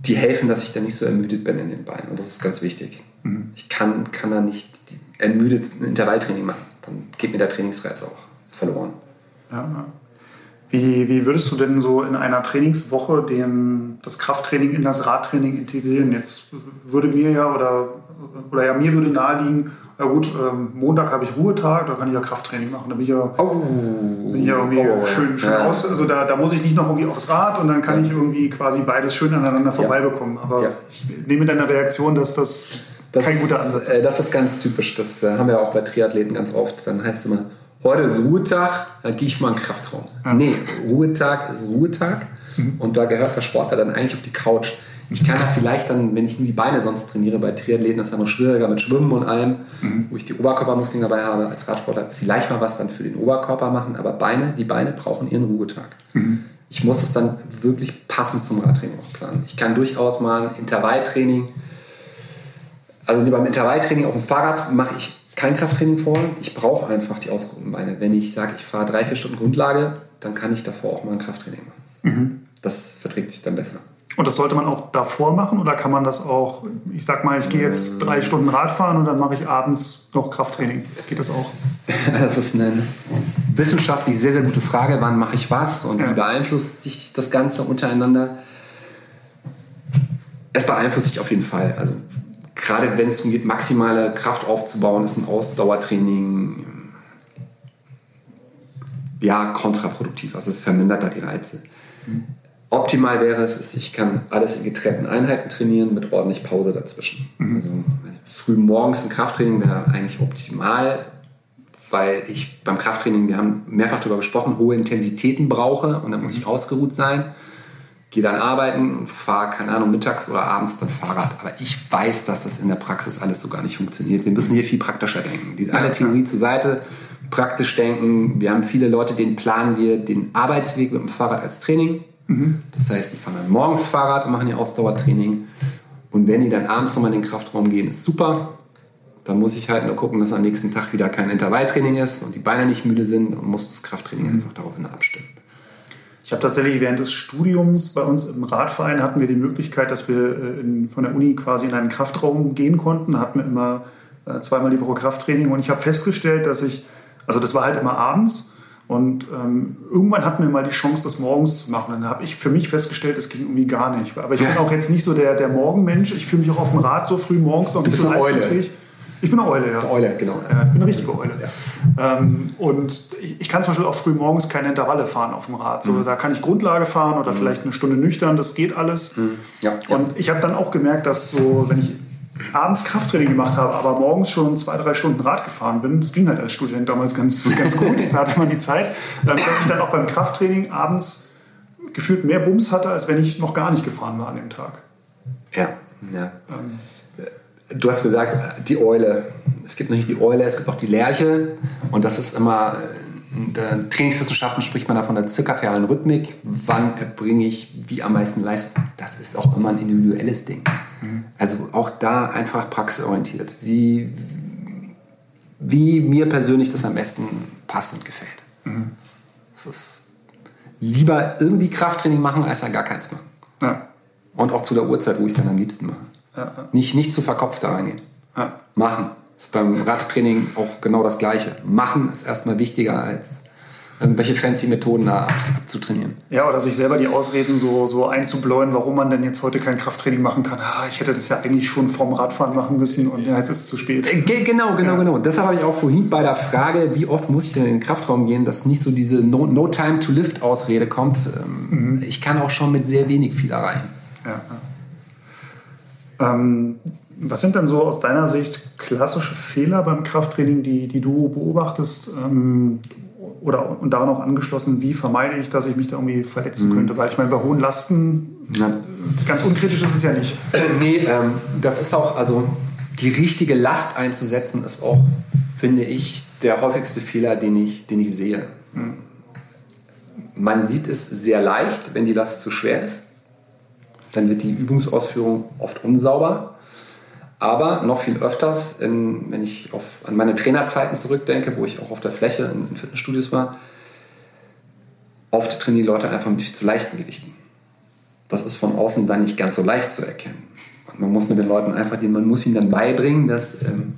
die helfen, dass ich dann nicht so ermüdet bin in den Beinen. Und das ist ganz wichtig. Mhm. Ich kann, kann da nicht ermüdet ein Intervalltraining machen. Dann geht mir der Trainingsreiz auch verloren. Ja. Wie, wie würdest du denn so in einer Trainingswoche den, das Krafttraining in das Radtraining integrieren? Jetzt würde mir ja oder, oder ja, mir würde naheliegen, ja gut, ähm, Montag habe ich Ruhetag, da kann ich ja Krafttraining machen. Da bin ich ja, oh, bin ich ja irgendwie oh, schön, schön ja. aus. Also da, da muss ich nicht noch irgendwie aufs Rad und dann kann ich irgendwie quasi beides schön aneinander vorbeibekommen. Aber ich nehme deine Reaktion, dass das, das kein guter Ansatz ist. Äh, das ist ganz typisch. Das äh, haben wir auch bei Triathleten ganz oft. Dann heißt es immer, heute ist Ruhetag, da gehe ich mal in den Kraftraum. Ja. Nee, Ruhetag ist Ruhetag. Mhm. Und da gehört der Sportler dann eigentlich auf die Couch. Ich kann da vielleicht dann, wenn ich nur die Beine sonst trainiere, bei Triathleten, das ist ja noch schwieriger mit Schwimmen und allem, mhm. wo ich die Oberkörpermuskeln dabei habe als Radsportler, vielleicht mal was dann für den Oberkörper machen, aber Beine, die Beine brauchen ihren Ruhetag. Mhm. Ich muss es dann wirklich passend zum Radtraining auch planen. Ich kann durchaus mal Intervalltraining, also beim Intervalltraining auf dem Fahrrad mache ich kein Krafttraining vor. Ich brauche einfach die ausgeruhten Beine. Wenn ich sage, ich fahre drei, vier Stunden Grundlage, dann kann ich davor auch mal ein Krafttraining machen. Mhm. Das verträgt sich dann besser. Und das sollte man auch davor machen oder kann man das auch, ich sag mal, ich gehe jetzt drei Stunden Radfahren und dann mache ich abends noch Krafttraining. Geht das auch? Das ist eine wissenschaftlich sehr, sehr gute Frage. Wann mache ich was und ja. wie beeinflusst sich das Ganze untereinander? Es beeinflusst sich auf jeden Fall. Also gerade wenn es darum geht, maximale Kraft aufzubauen, ist ein Ausdauertraining ja kontraproduktiv. Also es vermindert da die Reize. Optimal wäre es, ich kann alles in getrennten Einheiten trainieren mit ordentlich Pause dazwischen. Mhm. Also früh morgens ein Krafttraining wäre eigentlich optimal, weil ich beim Krafttraining, wir haben mehrfach darüber gesprochen, hohe Intensitäten brauche und dann muss ich mhm. ausgeruht sein. Gehe dann arbeiten und fahre, keine Ahnung, mittags oder abends dann Fahrrad. Aber ich weiß, dass das in der Praxis alles so gar nicht funktioniert. Wir müssen hier viel praktischer denken. Die alle Theorie zur Seite, praktisch denken. Wir haben viele Leute, denen planen wir den Arbeitsweg mit dem Fahrrad als Training Mhm. Das heißt, die fahren dann morgens Fahrrad und machen ihr Ausdauertraining. Und wenn die dann abends nochmal in den Kraftraum gehen, ist super. Dann muss ich halt nur gucken, dass am nächsten Tag wieder kein Intervalltraining ist und die Beine nicht müde sind und muss das Krafttraining mhm. einfach daraufhin abstimmen. Ich habe tatsächlich während des Studiums bei uns im Radverein hatten wir die Möglichkeit, dass wir äh, in, von der Uni quasi in einen Kraftraum gehen konnten. Da hatten wir immer äh, zweimal die Woche Krafttraining und ich habe festgestellt, dass ich, also das war halt immer abends und ähm, irgendwann hatten wir mal die Chance, das morgens zu machen. Dann habe ich für mich festgestellt, das ging irgendwie gar nicht. Aber ich bin auch jetzt nicht so der, der Morgenmensch. Ich fühle mich auch auf dem Rad so früh morgens noch nicht so leistungsfähig. Ich bin eine Eule, ja. Eine Eule, genau. Ja, ich bin eine richtige Eule. Ja. Ähm, und ich, ich, kann zum Beispiel auch früh morgens keine Intervalle fahren auf dem Rad. So, mhm. Da kann ich Grundlage fahren oder mhm. vielleicht eine Stunde nüchtern, das geht alles. Mhm. Ja, und ich habe dann auch gemerkt, dass so, wenn ich abends Krafttraining gemacht habe, aber morgens schon zwei, drei Stunden Rad gefahren bin. Das ging halt als Student damals ganz, ganz gut. da hatte man die Zeit. Ähm, dass ich dann auch beim Krafttraining abends gefühlt mehr Bums hatte, als wenn ich noch gar nicht gefahren war an dem Tag. Ja, ja. Ähm, du hast gesagt, die Eule. Es gibt nicht die Eule, es gibt auch die Lerche. Und das ist immer, in der Trainingswissenschaften spricht man da von der zirkadialen Rhythmik. Wann erbringe ich wie am meisten Leistung? Das ist auch immer ein individuelles Ding. Mhm. Also auch da einfach praxisorientiert. Wie, wie mir persönlich das am besten passt und gefällt. Mhm. Das ist lieber irgendwie Krafttraining machen, als dann gar keins machen. Ja. Und auch zu der Uhrzeit, wo ich es dann am liebsten mache. Ja, ja. Nicht, nicht zu verkopft da reingehen. Machen. Ist beim Radtraining auch genau das Gleiche. Machen ist erstmal wichtiger als irgendwelche fancy Methoden da abzutrainieren. Ja, oder sich selber die Ausreden so, so einzubläuen, warum man denn jetzt heute kein Krafttraining machen kann. Ah, ich hätte das ja eigentlich schon vorm Radfahren machen müssen und ja, jetzt ist es zu spät. Äh, genau, genau, ja. genau. Deshalb habe ich auch vorhin bei der Frage, wie oft muss ich denn in den Kraftraum gehen, dass nicht so diese No, no Time to Lift Ausrede kommt. Ähm, mhm. Ich kann auch schon mit sehr wenig viel erreichen. Ja. Ähm, was sind denn so aus deiner Sicht klassische Fehler beim Krafttraining, die, die du beobachtest? Ähm, oder und daran auch angeschlossen, wie vermeide ich, dass ich mich da irgendwie verletzen mhm. könnte? Weil ich meine, bei hohen Lasten, ja. ganz unkritisch ist es ja nicht. Äh, nee, ähm, das ist auch, also die richtige Last einzusetzen, ist auch, finde ich, der häufigste Fehler, den ich, den ich sehe. Mhm. Man sieht es sehr leicht, wenn die Last zu schwer ist. Dann wird die Übungsausführung oft unsauber. Aber noch viel öfters, in, wenn ich auf, an meine Trainerzeiten zurückdenke, wo ich auch auf der Fläche in, in Fitnessstudios war, oft trainieren die Leute einfach mit viel zu leichten Gewichten. Das ist von außen dann nicht ganz so leicht zu erkennen. Und man muss mit den Leuten einfach, man muss ihnen dann beibringen, dass ähm,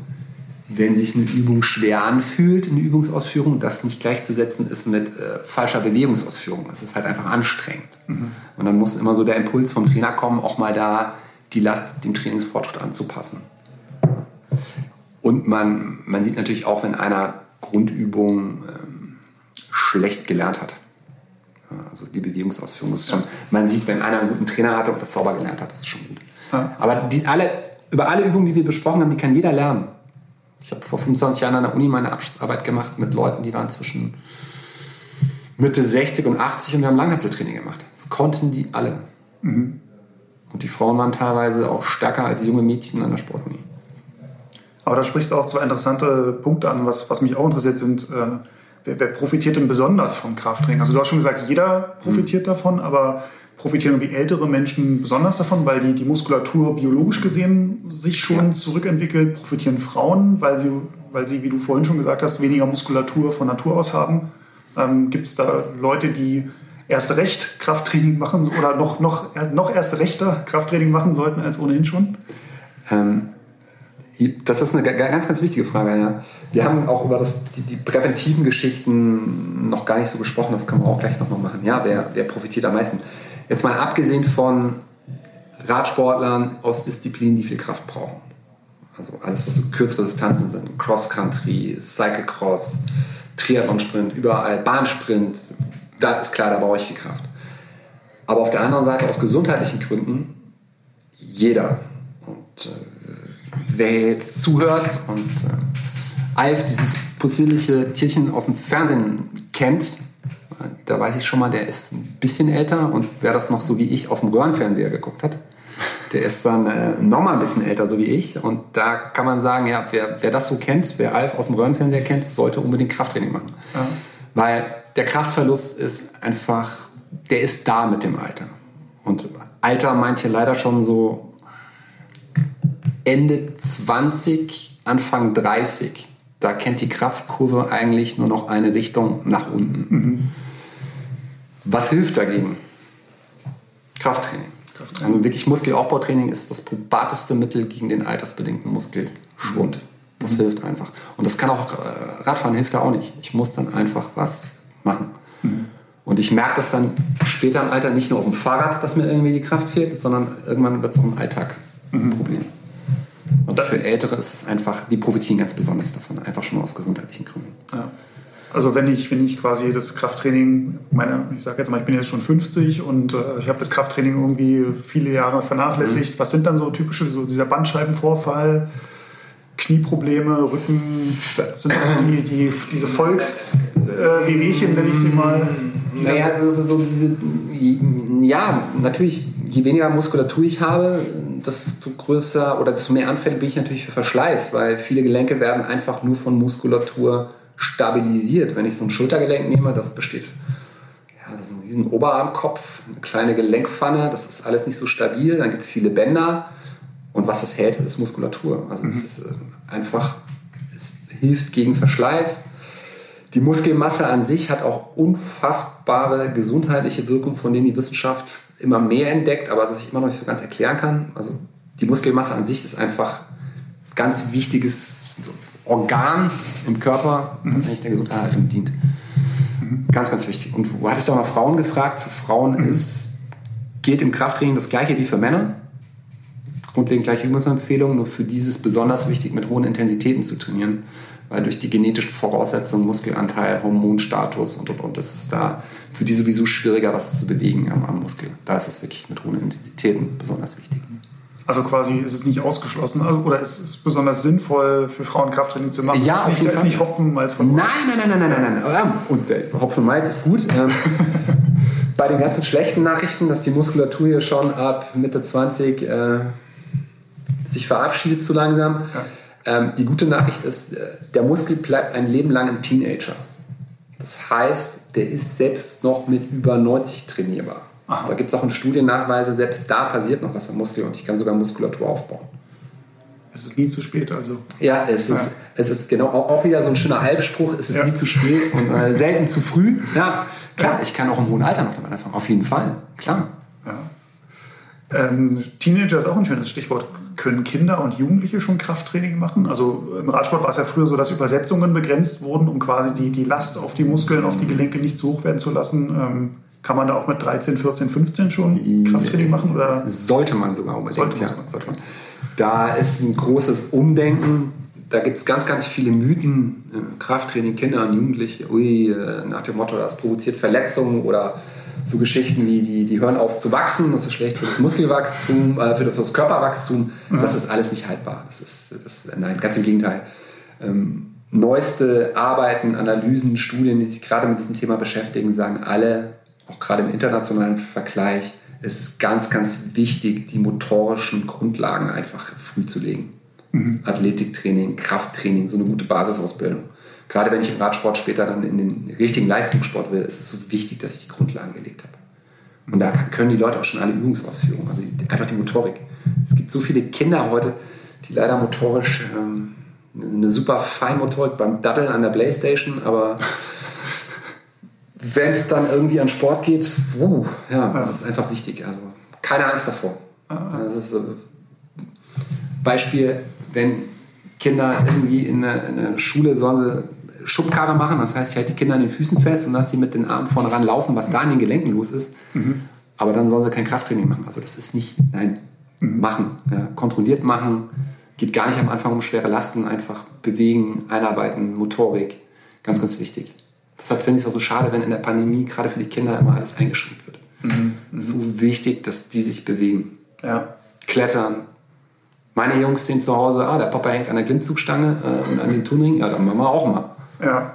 wenn sich eine Übung schwer anfühlt, eine Übungsausführung, das nicht gleichzusetzen ist mit äh, falscher Bewegungsausführung. Es ist halt einfach anstrengend. Mhm. Und dann muss immer so der Impuls vom Trainer kommen, auch mal da die Last dem Trainingsfortschritt anzupassen. Und man, man sieht natürlich auch, wenn einer Grundübungen ähm, schlecht gelernt hat. Also die Bewegungsausführung ist schon, man sieht, wenn einer einen guten Trainer hatte und das sauber gelernt hat, das ist schon gut. Ja. Aber die, alle, über alle Übungen, die wir besprochen haben, die kann jeder lernen. Ich habe vor 25 Jahren an der Uni meine Abschlussarbeit gemacht mit Leuten, die waren zwischen Mitte 60 und 80 und wir haben Langhanteltraining gemacht. Das konnten die alle. Mhm. Und die Frauen waren teilweise auch stärker als junge Mädchen an der Sportuni. Aber da sprichst du auch zwei interessante Punkte an, was, was mich auch interessiert sind. Äh, wer, wer, profitiert denn besonders vom Krafttraining? Also du hast schon gesagt, jeder profitiert mhm. davon, aber profitieren wie ältere Menschen besonders davon, weil die, die Muskulatur biologisch gesehen sich schon ja. zurückentwickelt? Profitieren Frauen, weil sie, weil sie, wie du vorhin schon gesagt hast, weniger Muskulatur von Natur aus haben? Ähm, Gibt es da Leute, die erst recht Krafttraining machen oder noch, noch, noch erst rechter Krafttraining machen sollten als ohnehin schon? Ähm, das ist eine ganz, ganz wichtige Frage. Ja. Wir haben auch über das, die, die, präventiven Geschichten noch gar nicht so gesprochen. Das können wir auch gleich nochmal machen. Ja, wer, wer profitiert am meisten? Jetzt mal abgesehen von Radsportlern aus Disziplinen, die viel Kraft brauchen. Also alles, was so kürzere Distanzen sind. Cross-Country, Cyclecross, Triathlon-Sprint, überall, Bahnsprint, da ist klar, da brauche ich viel Kraft. Aber auf der anderen Seite aus gesundheitlichen Gründen jeder. Und äh, wer jetzt zuhört und äh, Alf, dieses possierliche Tierchen aus dem Fernsehen kennt, da weiß ich schon mal, der ist ein bisschen älter und wer das noch so wie ich auf dem Röhrenfernseher geguckt hat, der ist dann äh, nochmal ein bisschen älter, so wie ich. Und da kann man sagen, ja, wer, wer das so kennt, wer Alf aus dem Röhrenfernseher kennt, sollte unbedingt Krafttraining machen. Ja. Weil der Kraftverlust ist einfach, der ist da mit dem Alter. Und Alter meint hier leider schon so Ende 20, Anfang 30. Da kennt die Kraftkurve eigentlich nur noch eine Richtung nach unten. Mhm. Was hilft dagegen? Krafttraining. Krafttraining. Also wirklich Muskelaufbautraining ist das probateste Mittel gegen den altersbedingten Muskelschwund. Das mhm. hilft einfach. Und das kann auch, äh, Radfahren hilft da auch nicht. Ich muss dann einfach was machen. Mhm. Und ich merke das dann später im Alter nicht nur auf dem Fahrrad, dass mir irgendwie die Kraft fehlt, sondern irgendwann wird es auch im Alltag ein mhm. Problem. Also für Ältere ist es einfach, die profitieren ganz besonders davon, einfach schon aus gesundheitlichen Gründen. Ja. Also wenn ich, wenn ich quasi das Krafttraining, meine, ich sage jetzt mal, ich bin jetzt schon 50 und äh, ich habe das Krafttraining irgendwie viele Jahre vernachlässigt. Mhm. Was sind dann so typische, so dieser Bandscheibenvorfall, Knieprobleme, Rücken, sind das so die, die, diese Volkswehwehchen, äh, nenne ich sie mal? Naja, also so diese, ja, natürlich, je weniger Muskulatur ich habe, desto größer oder desto mehr anfällig bin ich natürlich für Verschleiß, weil viele Gelenke werden einfach nur von Muskulatur stabilisiert. Wenn ich so ein Schultergelenk nehme, das besteht, ja, das ist ein riesen Oberarmkopf, eine kleine Gelenkpfanne, das ist alles nicht so stabil, dann gibt es viele Bänder und was das hält, ist Muskulatur. Also mhm. es ist äh, einfach, es hilft gegen Verschleiß. Die Muskelmasse an sich hat auch unfassbare gesundheitliche Wirkung, von denen die Wissenschaft immer mehr entdeckt, aber was ich immer noch nicht so ganz erklären kann. Also die Muskelmasse an sich ist einfach ganz wichtiges Organ im Körper, das eigentlich der Gesundheit dient. Ganz, ganz wichtig. Und du hattest auch mal Frauen gefragt. Für Frauen mhm. ist, gilt im Krafttraining das gleiche wie für Männer. Grundlegend gleiche Übungsempfehlungen, nur für dieses besonders wichtig, mit hohen Intensitäten zu trainieren. Weil durch die genetischen Voraussetzungen, Muskelanteil, Hormonstatus und und und, ist es da für die sowieso schwieriger, was zu bewegen am, am Muskel. Da ist es wirklich mit hohen Intensitäten besonders wichtig. Also quasi ist es nicht ausgeschlossen also, oder ist es besonders sinnvoll für Frauen Krafttraining zu machen? Ja, ist nicht, ist nicht Hopfen, Malz von Nein, nein, nein, nein, nein, nein, nein. Und äh, Hopfen, Malz ist gut. Ähm, bei den ganzen schlechten Nachrichten, dass die Muskulatur hier schon ab Mitte 20 äh, sich verabschiedet zu langsam. Ja. Ähm, die gute Nachricht ist, äh, der Muskel bleibt ein Leben lang ein Teenager. Das heißt, der ist selbst noch mit über 90 trainierbar. Aha. Da gibt es auch in Studiennachweise, selbst da passiert noch was am Muskel und ich kann sogar Muskulatur aufbauen. Es ist nie zu spät, also. Ja, es, ja. Ist, es ist genau auch wieder so ein schöner Halbspruch, es ist ja. nie zu spät und äh, selten zu früh. Ja, klar, ja. ich kann auch im hohen Alter noch damit anfangen, auf jeden Fall, klar. Ähm, Teenager ist auch ein schönes Stichwort. Können Kinder und Jugendliche schon Krafttraining machen? Also im Radsport war es ja früher so, dass Übersetzungen begrenzt wurden, um quasi die, die Last auf die Muskeln, auf die Gelenke nicht zu hoch werden zu lassen. Ähm, kann man da auch mit 13, 14, 15 schon Krafttraining machen? Oder? Sollte man sogar unbedingt, sollte man. Sollte man. Da ist ein großes Umdenken. Da gibt es ganz, ganz viele Mythen. Krafttraining, Kinder und Jugendliche, ui, äh, nach dem Motto, das provoziert Verletzungen oder so Geschichten wie, die, die hören auf zu wachsen, das ist schlecht für das Muskelwachstum, äh, für das Körperwachstum. Ja. Das ist alles nicht haltbar. Das ist, das, nein, ganz im Gegenteil. Ähm, neueste Arbeiten, Analysen, Studien, die sich gerade mit diesem Thema beschäftigen, sagen alle, auch gerade im internationalen Vergleich, es ist ganz, ganz wichtig, die motorischen Grundlagen einfach früh zu legen. Mhm. Athletiktraining, Krafttraining, so eine gute Basisausbildung. Gerade wenn ich im Radsport später dann in den richtigen Leistungssport will, ist es so wichtig, dass ich die Grundlagen gelegt habe. Und da können die Leute auch schon alle Übungsausführungen, also einfach die Motorik. Es gibt so viele Kinder heute, die leider motorisch ähm, eine super Feinmotorik beim Daddeln an der Playstation, aber wenn es dann irgendwie an Sport geht, uh, ja, das ist einfach wichtig. Also keine Angst davor. Das ist äh, Beispiel, wenn Kinder irgendwie in der Schule sollen sie Schubkarre machen, das heißt, ich halte die Kinder an den Füßen fest und lasse sie mit den Armen vorne ran laufen, was da in den Gelenken los ist. Mhm. Aber dann sollen sie kein Krafttraining machen. Also das ist nicht, nein, mhm. machen. Ja, kontrolliert machen. Geht gar nicht am Anfang um schwere Lasten, einfach bewegen, einarbeiten, Motorik. Ganz, ganz wichtig. Deshalb finde ich es auch so schade, wenn in der Pandemie gerade für die Kinder immer alles eingeschränkt wird. Mhm. So wichtig, dass die sich bewegen. Ja. Klettern. Meine Jungs sehen zu Hause, ah, der Papa hängt an der Klimmzugstange äh, und an den Turnring, ja, dann machen wir auch mal. Ja.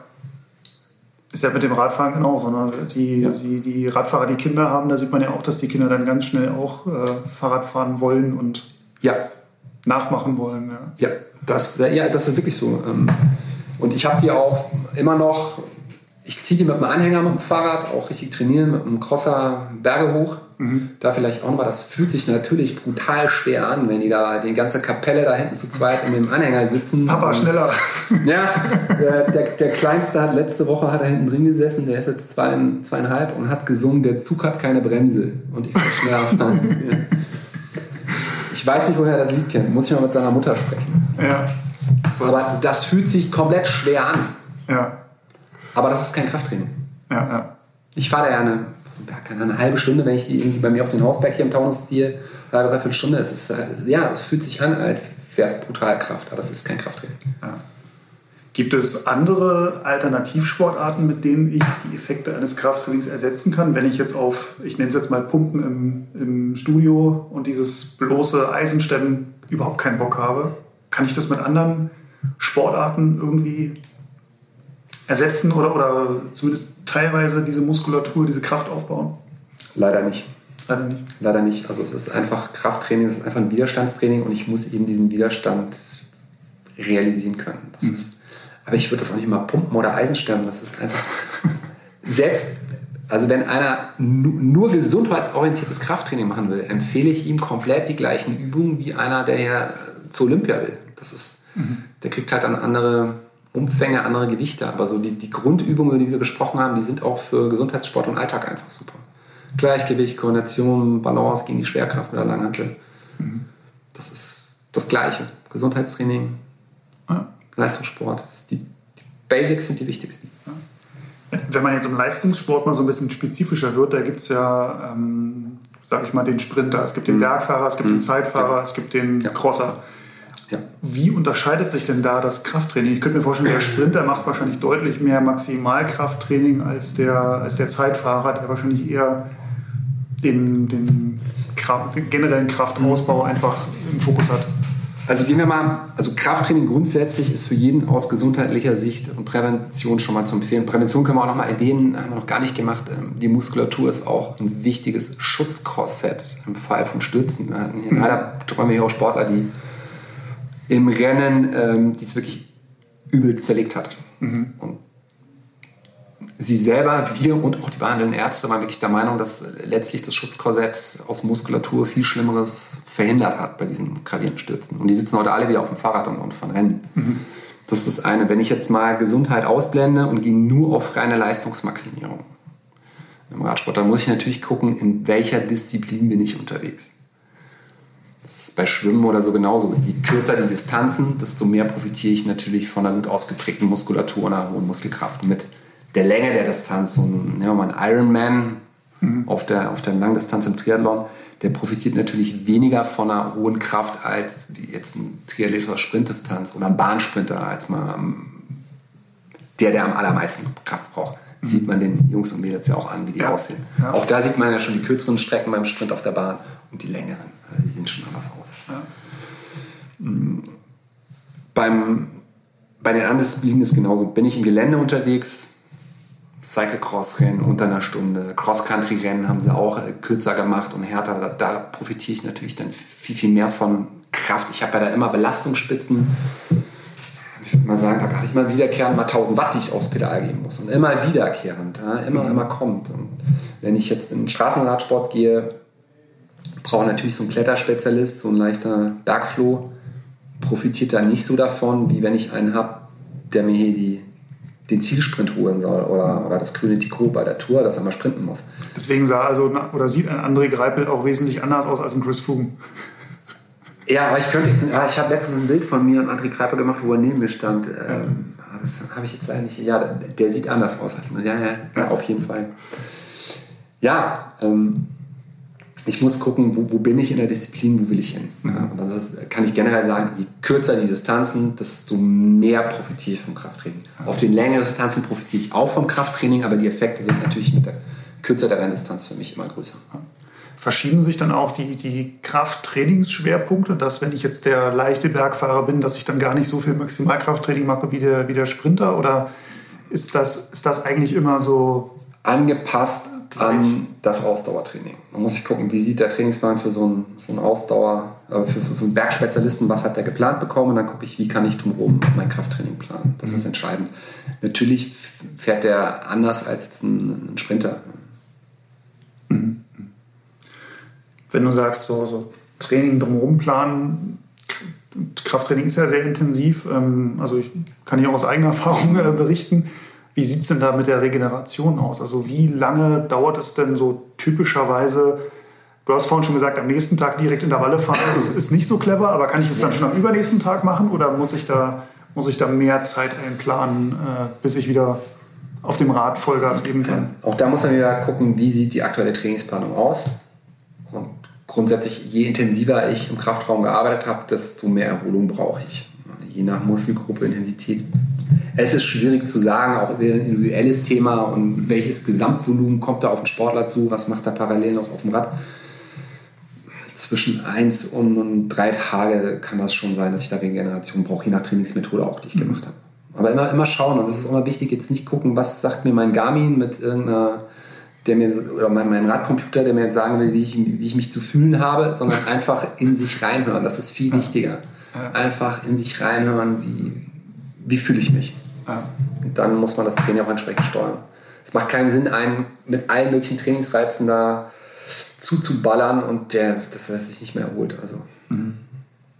Ist ja mit dem Radfahren genauso. Ne? Die, ja. die, die Radfahrer, die Kinder haben, da sieht man ja auch, dass die Kinder dann ganz schnell auch äh, Fahrrad fahren wollen und ja. nachmachen wollen. Ja, ja das, ja, das ist wirklich so. Ähm, und ich habe die auch immer noch ich ziehe die mit einem Anhänger mit dem Fahrrad, auch richtig trainieren, mit einem Crosser Berge hoch. Mhm. Da vielleicht auch nochmal, das fühlt sich natürlich brutal schwer an, wenn die da die ganze Kapelle da hinten zu zweit in dem Anhänger sitzen. Papa, schneller. Ja, der, der, der, Kleinste hat letzte Woche hat er hinten drin gesessen, der ist jetzt zwei, zweieinhalb und hat gesungen, der Zug hat keine Bremse. Und ich soll schneller fahren. Ich weiß nicht, woher er das Lied kennt. Muss ich mal mit seiner Mutter sprechen. Ja. So. Aber das fühlt sich komplett schwer an. Ja. Aber das ist kein Krafttraining. Ja, ja. Ich fahre da ja eine, keine eine halbe Stunde, wenn ich die irgendwie bei mir auf den Hausberg hier im Taunus ziehe, halbe, dreiviertel Stunde. Es ist, ja, es fühlt sich an, als fährst brutal Kraft, aber es ist kein Krafttraining. Ja. Gibt es andere Alternativsportarten, mit denen ich die Effekte eines Krafttrainings ersetzen kann? Wenn ich jetzt auf, ich nenne es jetzt mal Pumpen im, im Studio und dieses bloße Eisenstemmen überhaupt keinen Bock habe, kann ich das mit anderen Sportarten irgendwie ersetzen oder, oder zumindest teilweise diese Muskulatur, diese Kraft aufbauen? Leider nicht. Leider nicht. Leider nicht. Also es ist einfach Krafttraining, es ist einfach ein Widerstandstraining und ich muss eben diesen Widerstand realisieren können. Das mhm. ist, aber ich würde das auch nicht mal pumpen oder Eisenstemmen. Das ist einfach selbst, also wenn einer nur gesundheitsorientiertes Krafttraining machen will, empfehle ich ihm komplett die gleichen Übungen wie einer, der ja zu Olympia will. Das ist, mhm. der kriegt halt dann andere Umfänge, andere Gewichte. Aber so die, die Grundübungen, die wir gesprochen haben, die sind auch für Gesundheitssport und Alltag einfach super. Gleichgewicht, Koordination, Balance gegen die Schwerkraft mit der Langhantel. Mhm. Das ist das Gleiche. Gesundheitstraining, ja. Leistungssport. Die, die, Basics sind die wichtigsten. Ja. Wenn man jetzt im Leistungssport mal so ein bisschen spezifischer wird, da gibt es ja, ähm, sag ich mal, den Sprinter, es gibt den mhm. Bergfahrer, es gibt mhm. den Zeitfahrer, ja. es gibt den Crosser. Ja. Wie unterscheidet sich denn da das Krafttraining? Ich könnte mir vorstellen, der Sprinter macht wahrscheinlich deutlich mehr Maximalkrafttraining als der, als der Zeitfahrer, der wahrscheinlich eher den, den, Kraft, den generellen Kraftausbau einfach im Fokus hat. Also gehen wir mal, also Krafttraining grundsätzlich ist für jeden aus gesundheitlicher Sicht und Prävention schon mal zu empfehlen. Prävention können wir auch noch mal erwähnen, haben wir noch gar nicht gemacht. Ähm, die Muskulatur ist auch ein wichtiges Schutzkorsett im Fall von Stürzen. Wir hatten hier mhm. leider betreuen wir hier auch Sportler, die im Rennen, ähm, die es wirklich übel zerlegt hat. Mhm. Und sie selber, wir und auch die behandelnden Ärzte waren wirklich der Meinung, dass letztlich das Schutzkorsett aus Muskulatur viel Schlimmeres verhindert hat bei diesen gravierenden Stürzen. Und die sitzen heute alle wieder auf dem Fahrrad und, und fahren Rennen. Mhm. Das ist das eine. Wenn ich jetzt mal Gesundheit ausblende und gehe nur auf reine Leistungsmaximierung im Radsport, dann muss ich natürlich gucken, in welcher Disziplin bin ich unterwegs. Das ist bei Schwimmen oder so genauso. Je kürzer die Distanzen, desto mehr profitiere ich natürlich von einer gut ausgeprägten Muskulatur und einer hohen Muskelkraft mit der Länge der Distanz. So ein, ja, ein Ironman mhm. auf, der, auf der Langdistanz im Triathlon, der profitiert natürlich weniger von einer hohen Kraft als jetzt ein Triathlet oder Sprintdistanz oder ein Bahnsprinter, als mal der, der am allermeisten Kraft braucht. Mhm. Sieht man den Jungs und Mädels ja auch an, wie die ja. aussehen. Ja. Auch da sieht man ja schon die kürzeren Strecken beim Sprint auf der Bahn und die längeren. Also die sehen schon anders aus. Ja. Mhm. Beim, bei den anderen Disziplinen ist genauso. Bin ich im Gelände unterwegs, Cyclecross-Rennen unter einer Stunde. Cross-Country-Rennen haben sie auch äh, kürzer gemacht und härter. Da, da, profitiere ich natürlich dann viel, viel mehr von Kraft. Ich habe ja da immer Belastungsspitzen. Ich würde mal sagen, da habe ich mal wiederkehrend mal 1000 Watt, die ich aufs Pedal geben muss. Und immer wiederkehrend, ja, immer, mhm. immer kommt. Und wenn ich jetzt in den Straßenradsport gehe, brauche natürlich so ein Kletterspezialist, so ein leichter Bergfloh, profitiert da nicht so davon, wie wenn ich einen habe, der mir hier die den Zielsprint holen soll oder, oder das grüne Trikot bei der Tour, dass er mal sprinten muss. Deswegen sah also oder sieht ein André Greipel auch wesentlich anders aus als ein Chris Froome. Ja, aber ich könnte jetzt, ich habe letztens ein Bild von mir und André Greipel gemacht, wo er neben mir stand. Ähm, das habe ich jetzt leider nicht. Ja, der sieht anders aus als ja, ja, ja, auf jeden Fall. Ja, ähm, ich muss gucken, wo, wo, bin ich in der Disziplin, wo will ich hin. Ja, und das ist, kann ich generell sagen, je kürzer die Distanzen, desto mehr profitiere ich vom Krafttraining. Auf den längeren Distanzen profitiere ich auch vom Krafttraining, aber die Effekte sind natürlich mit der Kürze der Renndistanz für mich immer größer. Verschieben sich dann auch die, die Krafttrainingsschwerpunkte, dass wenn ich jetzt der leichte Bergfahrer bin, dass ich dann gar nicht so viel Maximalkrafttraining mache wie der, wie der Sprinter? Oder ist das, ist das eigentlich immer so angepasst an das Ausdauertraining. Man muss sich gucken, wie sieht der Trainingsplan für so einen, so einen Ausdauer, äh, für, für, so einen Bergspezialisten, was hat der geplant bekommen und dann gucke ich, wie kann ich drumherum mein Krafttraining planen. Das mhm. ist entscheidend. Natürlich fährt der anders als jetzt ein, ein Sprinter. Mhm. Wenn du sagst, so, so Training drumherum planen, Krafttraining ist ja sehr intensiv. Ähm, also ich kann hier auch aus eigener Erfahrung äh, berichten wie sieht es denn da mit der Regeneration aus? Also wie lange dauert es denn so typischerweise? Du hast vorhin schon gesagt, am nächsten Tag direkt Intervalle fahren ist, ist nicht so clever, aber kann ich das dann schon am übernächsten Tag machen oder muss ich da, muss ich da mehr Zeit einplanen, äh, bis ich wieder auf dem Rad Vollgas geben kann? Auch da muss man wieder gucken, wie sieht die aktuelle Trainingsplanung aus und grundsätzlich, je intensiver ich im Kraftraum gearbeitet habe, desto mehr Erholung brauche ich. Je nach Muskelgruppe, Intensität. Es ist schwierig zu sagen, auch wieder ein individuelles Thema und welches Gesamtvolumen kommt da auf den Sportler zu, was macht er parallel noch auf dem Rad. Zwischen eins und drei Tage kann das schon sein, dass ich da Regeneration brauche, je nach Trainingsmethode auch, die ich gemacht habe. Aber immer, immer schauen, und das ist immer wichtig, jetzt nicht gucken, was sagt mir mein Garmin mit irgendeiner der mir, oder mein, mein Radcomputer, der mir jetzt sagen will, wie ich, wie ich mich zu fühlen habe, sondern einfach in sich reinhören. Das ist viel wichtiger. Einfach in sich reinhören, wie, wie fühle ich mich. Dann muss man das Training auch entsprechend steuern. Es macht keinen Sinn, einen mit allen möglichen Trainingsreizen da zuzuballern und der, dass er sich nicht mehr erholt. Also.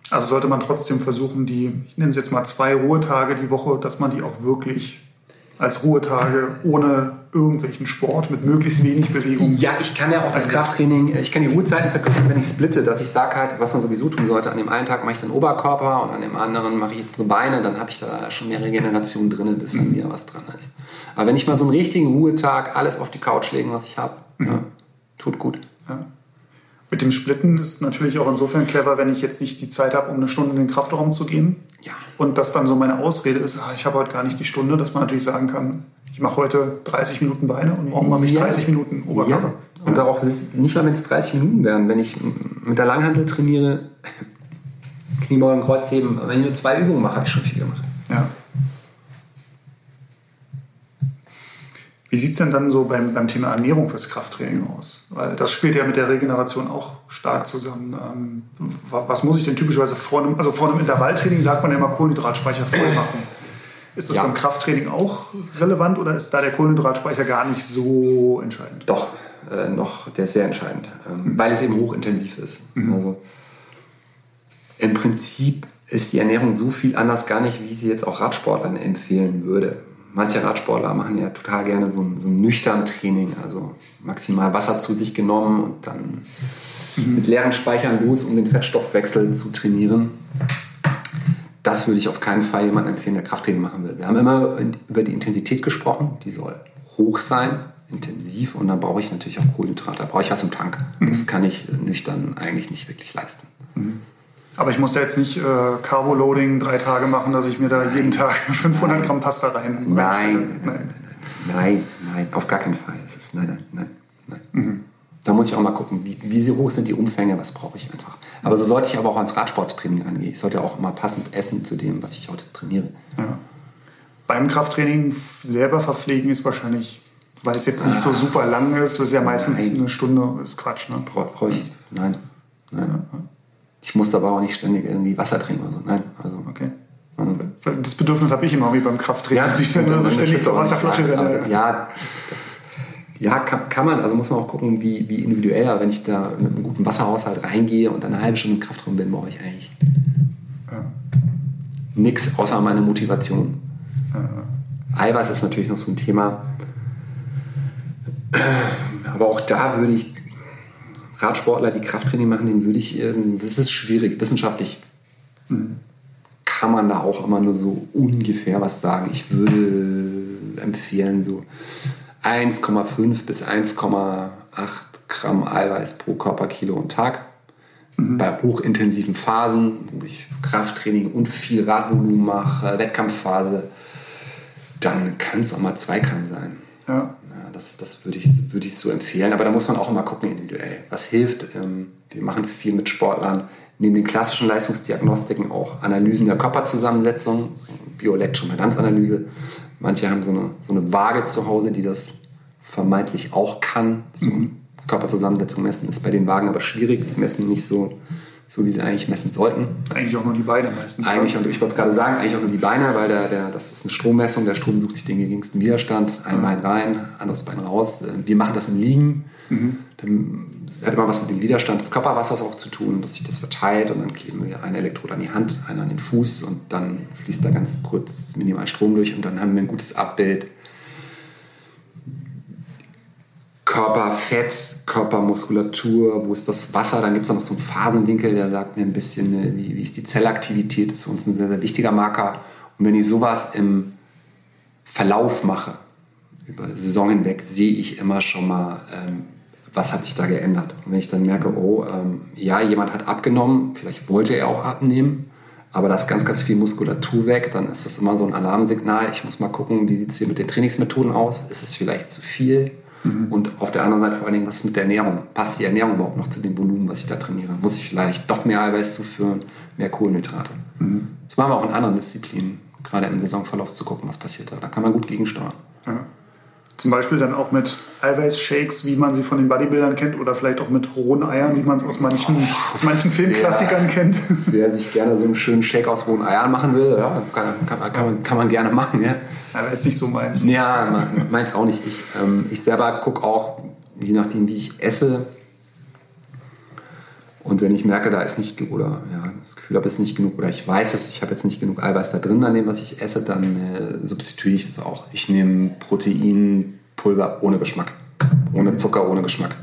Also sollte man trotzdem versuchen, die, ich nenne es jetzt mal zwei Ruhetage die Woche, dass man die auch wirklich als Ruhetage ohne irgendwelchen Sport mit möglichst wenig Bewegung. Ja, ich kann ja auch das Krafttraining, ich kann die Ruhezeiten verkürzen, wenn ich splitte, dass ich sage halt, was man sowieso tun sollte. An dem einen Tag mache ich den Oberkörper und an dem anderen mache ich jetzt nur Beine, dann habe ich da schon mehr Regeneration drin, bis dann wieder was dran ist. Aber wenn ich mal so einen richtigen Ruhetag alles auf die Couch legen, was ich habe, mhm. ja, tut gut. Ja. Mit dem Splitten ist natürlich auch insofern clever, wenn ich jetzt nicht die Zeit habe, um eine Stunde in den Kraftraum zu gehen. Ja. Und das dann so meine Ausrede ist, ah, ich habe heute gar nicht die Stunde, dass man natürlich sagen kann, ich mache heute 30 Minuten Beine und morgen mache ich ja. 30 Minuten Oberkörper. Ja. Und darauf nicht mal, wenn es 30 Minuten wären. Wenn ich mit der Langhandel trainiere, Kniebeugen, Kreuzheben, wenn ich nur zwei Übungen mache, habe ich schon viel gemacht. Ja. Wie sieht es denn dann so beim, beim Thema Ernährung fürs Krafttraining aus? Weil das spielt ja mit der Regeneration auch stark zusammen. Ähm, was muss ich denn typischerweise vor einem, also vor einem Intervalltraining sagt man ja immer Kohlenhydratspeicher voll machen. Ist das ja. beim Krafttraining auch relevant oder ist da der Kohlenhydratspeicher gar nicht so entscheidend? Doch, äh, noch, der ist sehr entscheidend, ähm, mhm. weil es eben hochintensiv ist. Mhm. Also im Prinzip ist die Ernährung so viel anders gar nicht, wie sie jetzt auch Radsportlern empfehlen würde manche Radsportler machen ja total gerne so ein, so ein nüchtern Training, also maximal Wasser zu sich genommen und dann mhm. mit leeren Speichern los, um den Fettstoffwechsel zu trainieren. Das würde ich auf keinen Fall jemandem empfehlen, der Krafttraining machen will. Wir haben immer über die Intensität gesprochen, die soll hoch sein, intensiv und dann brauche ich natürlich auch Kohlenhydrate, da brauche ich was im Tank. Mhm. Das kann ich nüchtern eigentlich nicht wirklich leisten. Mhm. Aber ich muss da jetzt nicht äh, Carbo-Loading drei Tage machen, dass ich mir da jeden Tag 500 Gramm Pasta rein. Nein, nein, nein, nein, auf gar keinen Fall. Das ist, nein, nein, nein, nein. Mhm. Da muss ich auch mal gucken, wie, wie hoch sind die Umfänge, was brauche ich einfach. Aber so sollte ich aber auch ans Radsporttraining angehen. Ich sollte auch immer passend essen zu dem, was ich heute trainiere. Ja. Beim Krafttraining selber verpflegen ist wahrscheinlich, weil es jetzt nicht so ah. super lang ist, das ist ja meistens nein. eine Stunde, ist Quatsch. Ne? Brauche ich, nein. nein. Ja. Ich muss aber auch nicht ständig irgendwie Wasser trinken oder so. Nein, also. Okay. Das Bedürfnis habe ich immer wie beim Krafttraining, ja, dass ich dann so ständig zur Wasserflasche renne. Ja, ja kann, kann, man, also muss man auch gucken, wie, wie individuell, aber wenn ich da mit einem guten Wasserhaushalt reingehe und dann eine halbe Stunde im Kraftraum bin, brauche ich eigentlich ja. nichts außer meine Motivation. Ja. Eiweiß ist natürlich noch so ein Thema. Aber auch da würde ich Radsportler, die Krafttraining machen, den würde ich, ähm, das ist schwierig. Wissenschaftlich kann man da auch immer nur so ungefähr was sagen. Ich würde empfehlen, so 1,5 bis 1,8 Gramm Eiweiß pro Körperkilo und Tag. Mhm. Bei hochintensiven Phasen, wo ich Krafttraining und viel Radvolumen mache, Wettkampfphase, dann kann es auch mal 2 Gramm sein. Ja das, das würde ich, würd ich so empfehlen. Aber da muss man auch immer gucken individuell. Was hilft? Ähm, wir machen viel mit Sportlern. Neben den klassischen Leistungsdiagnostiken auch Analysen der Körperzusammensetzung, Bioelektroimpedanzanalyse. Manche haben so eine, so eine Waage zu Hause, die das vermeintlich auch kann. So mhm. Körperzusammensetzung messen ist bei den Wagen aber schwierig. Die messen nicht so so wie sie eigentlich messen sollten. Eigentlich auch nur die Beine meistens. Eigentlich, und ich wollte es gerade sagen, eigentlich auch nur die Beine, weil der, der, das ist eine Strommessung. Der Strom sucht sich den geringsten Widerstand. Ein Bein rein, anderes Bein raus. Wir machen das im Liegen. Mhm. Dann hat immer was mit dem Widerstand des Körperwassers auch zu tun, dass sich das verteilt und dann kleben wir ein Elektrod an die Hand, einer an den Fuß und dann fließt da ganz kurz minimal Strom durch und dann haben wir ein gutes Abbild Körperfett, Körpermuskulatur, wo ist das Wasser, dann gibt es noch so einen Phasenwinkel, der sagt mir ein bisschen, ne, wie, wie ist die Zellaktivität, das ist für uns ein sehr, sehr wichtiger Marker. Und wenn ich sowas im Verlauf mache, über Saison hinweg, sehe ich immer schon mal, ähm, was hat sich da geändert? Und wenn ich dann merke, oh, ähm, ja, jemand hat abgenommen, vielleicht wollte er auch abnehmen, aber da ist ganz, ganz viel Muskulatur weg, dann ist das immer so ein Alarmsignal. Ich muss mal gucken, wie sieht es hier mit den Trainingsmethoden aus? Ist es vielleicht zu viel? Mhm. Und auf der anderen Seite vor allen Dingen, was ist mit der Ernährung? Passt die Ernährung überhaupt noch zu dem Volumen, was ich da trainiere? Muss ich vielleicht doch mehr Eiweiß zuführen, mehr Kohlenhydrate? Mhm. Das machen wir auch in anderen Disziplinen, gerade im Saisonverlauf zu gucken, was passiert da. Da kann man gut gegensteuern. Ja. Zum Beispiel dann auch mit Eiweißshakes, wie man sie von den Bodybuildern kennt, oder vielleicht auch mit rohen Eiern, wie man es aus manchen, aus manchen Filmklassikern kennt. Wer sich gerne so einen schönen Shake aus rohen Eiern machen will, ja, kann, kann, kann, man, kann man gerne machen. Ja. Aber ist nicht so meins. Ja, meins auch nicht. Ich, ähm, ich selber gucke auch, je nachdem, wie ich esse, und wenn ich merke, da ist nicht oder ja, das Gefühl habe, es ist nicht genug oder ich weiß es, ich habe jetzt nicht genug Eiweiß da drin an dem, was ich esse, dann äh, substituiere ich das auch. Ich nehme Proteinpulver ohne Geschmack, ohne Zucker, ohne Geschmack.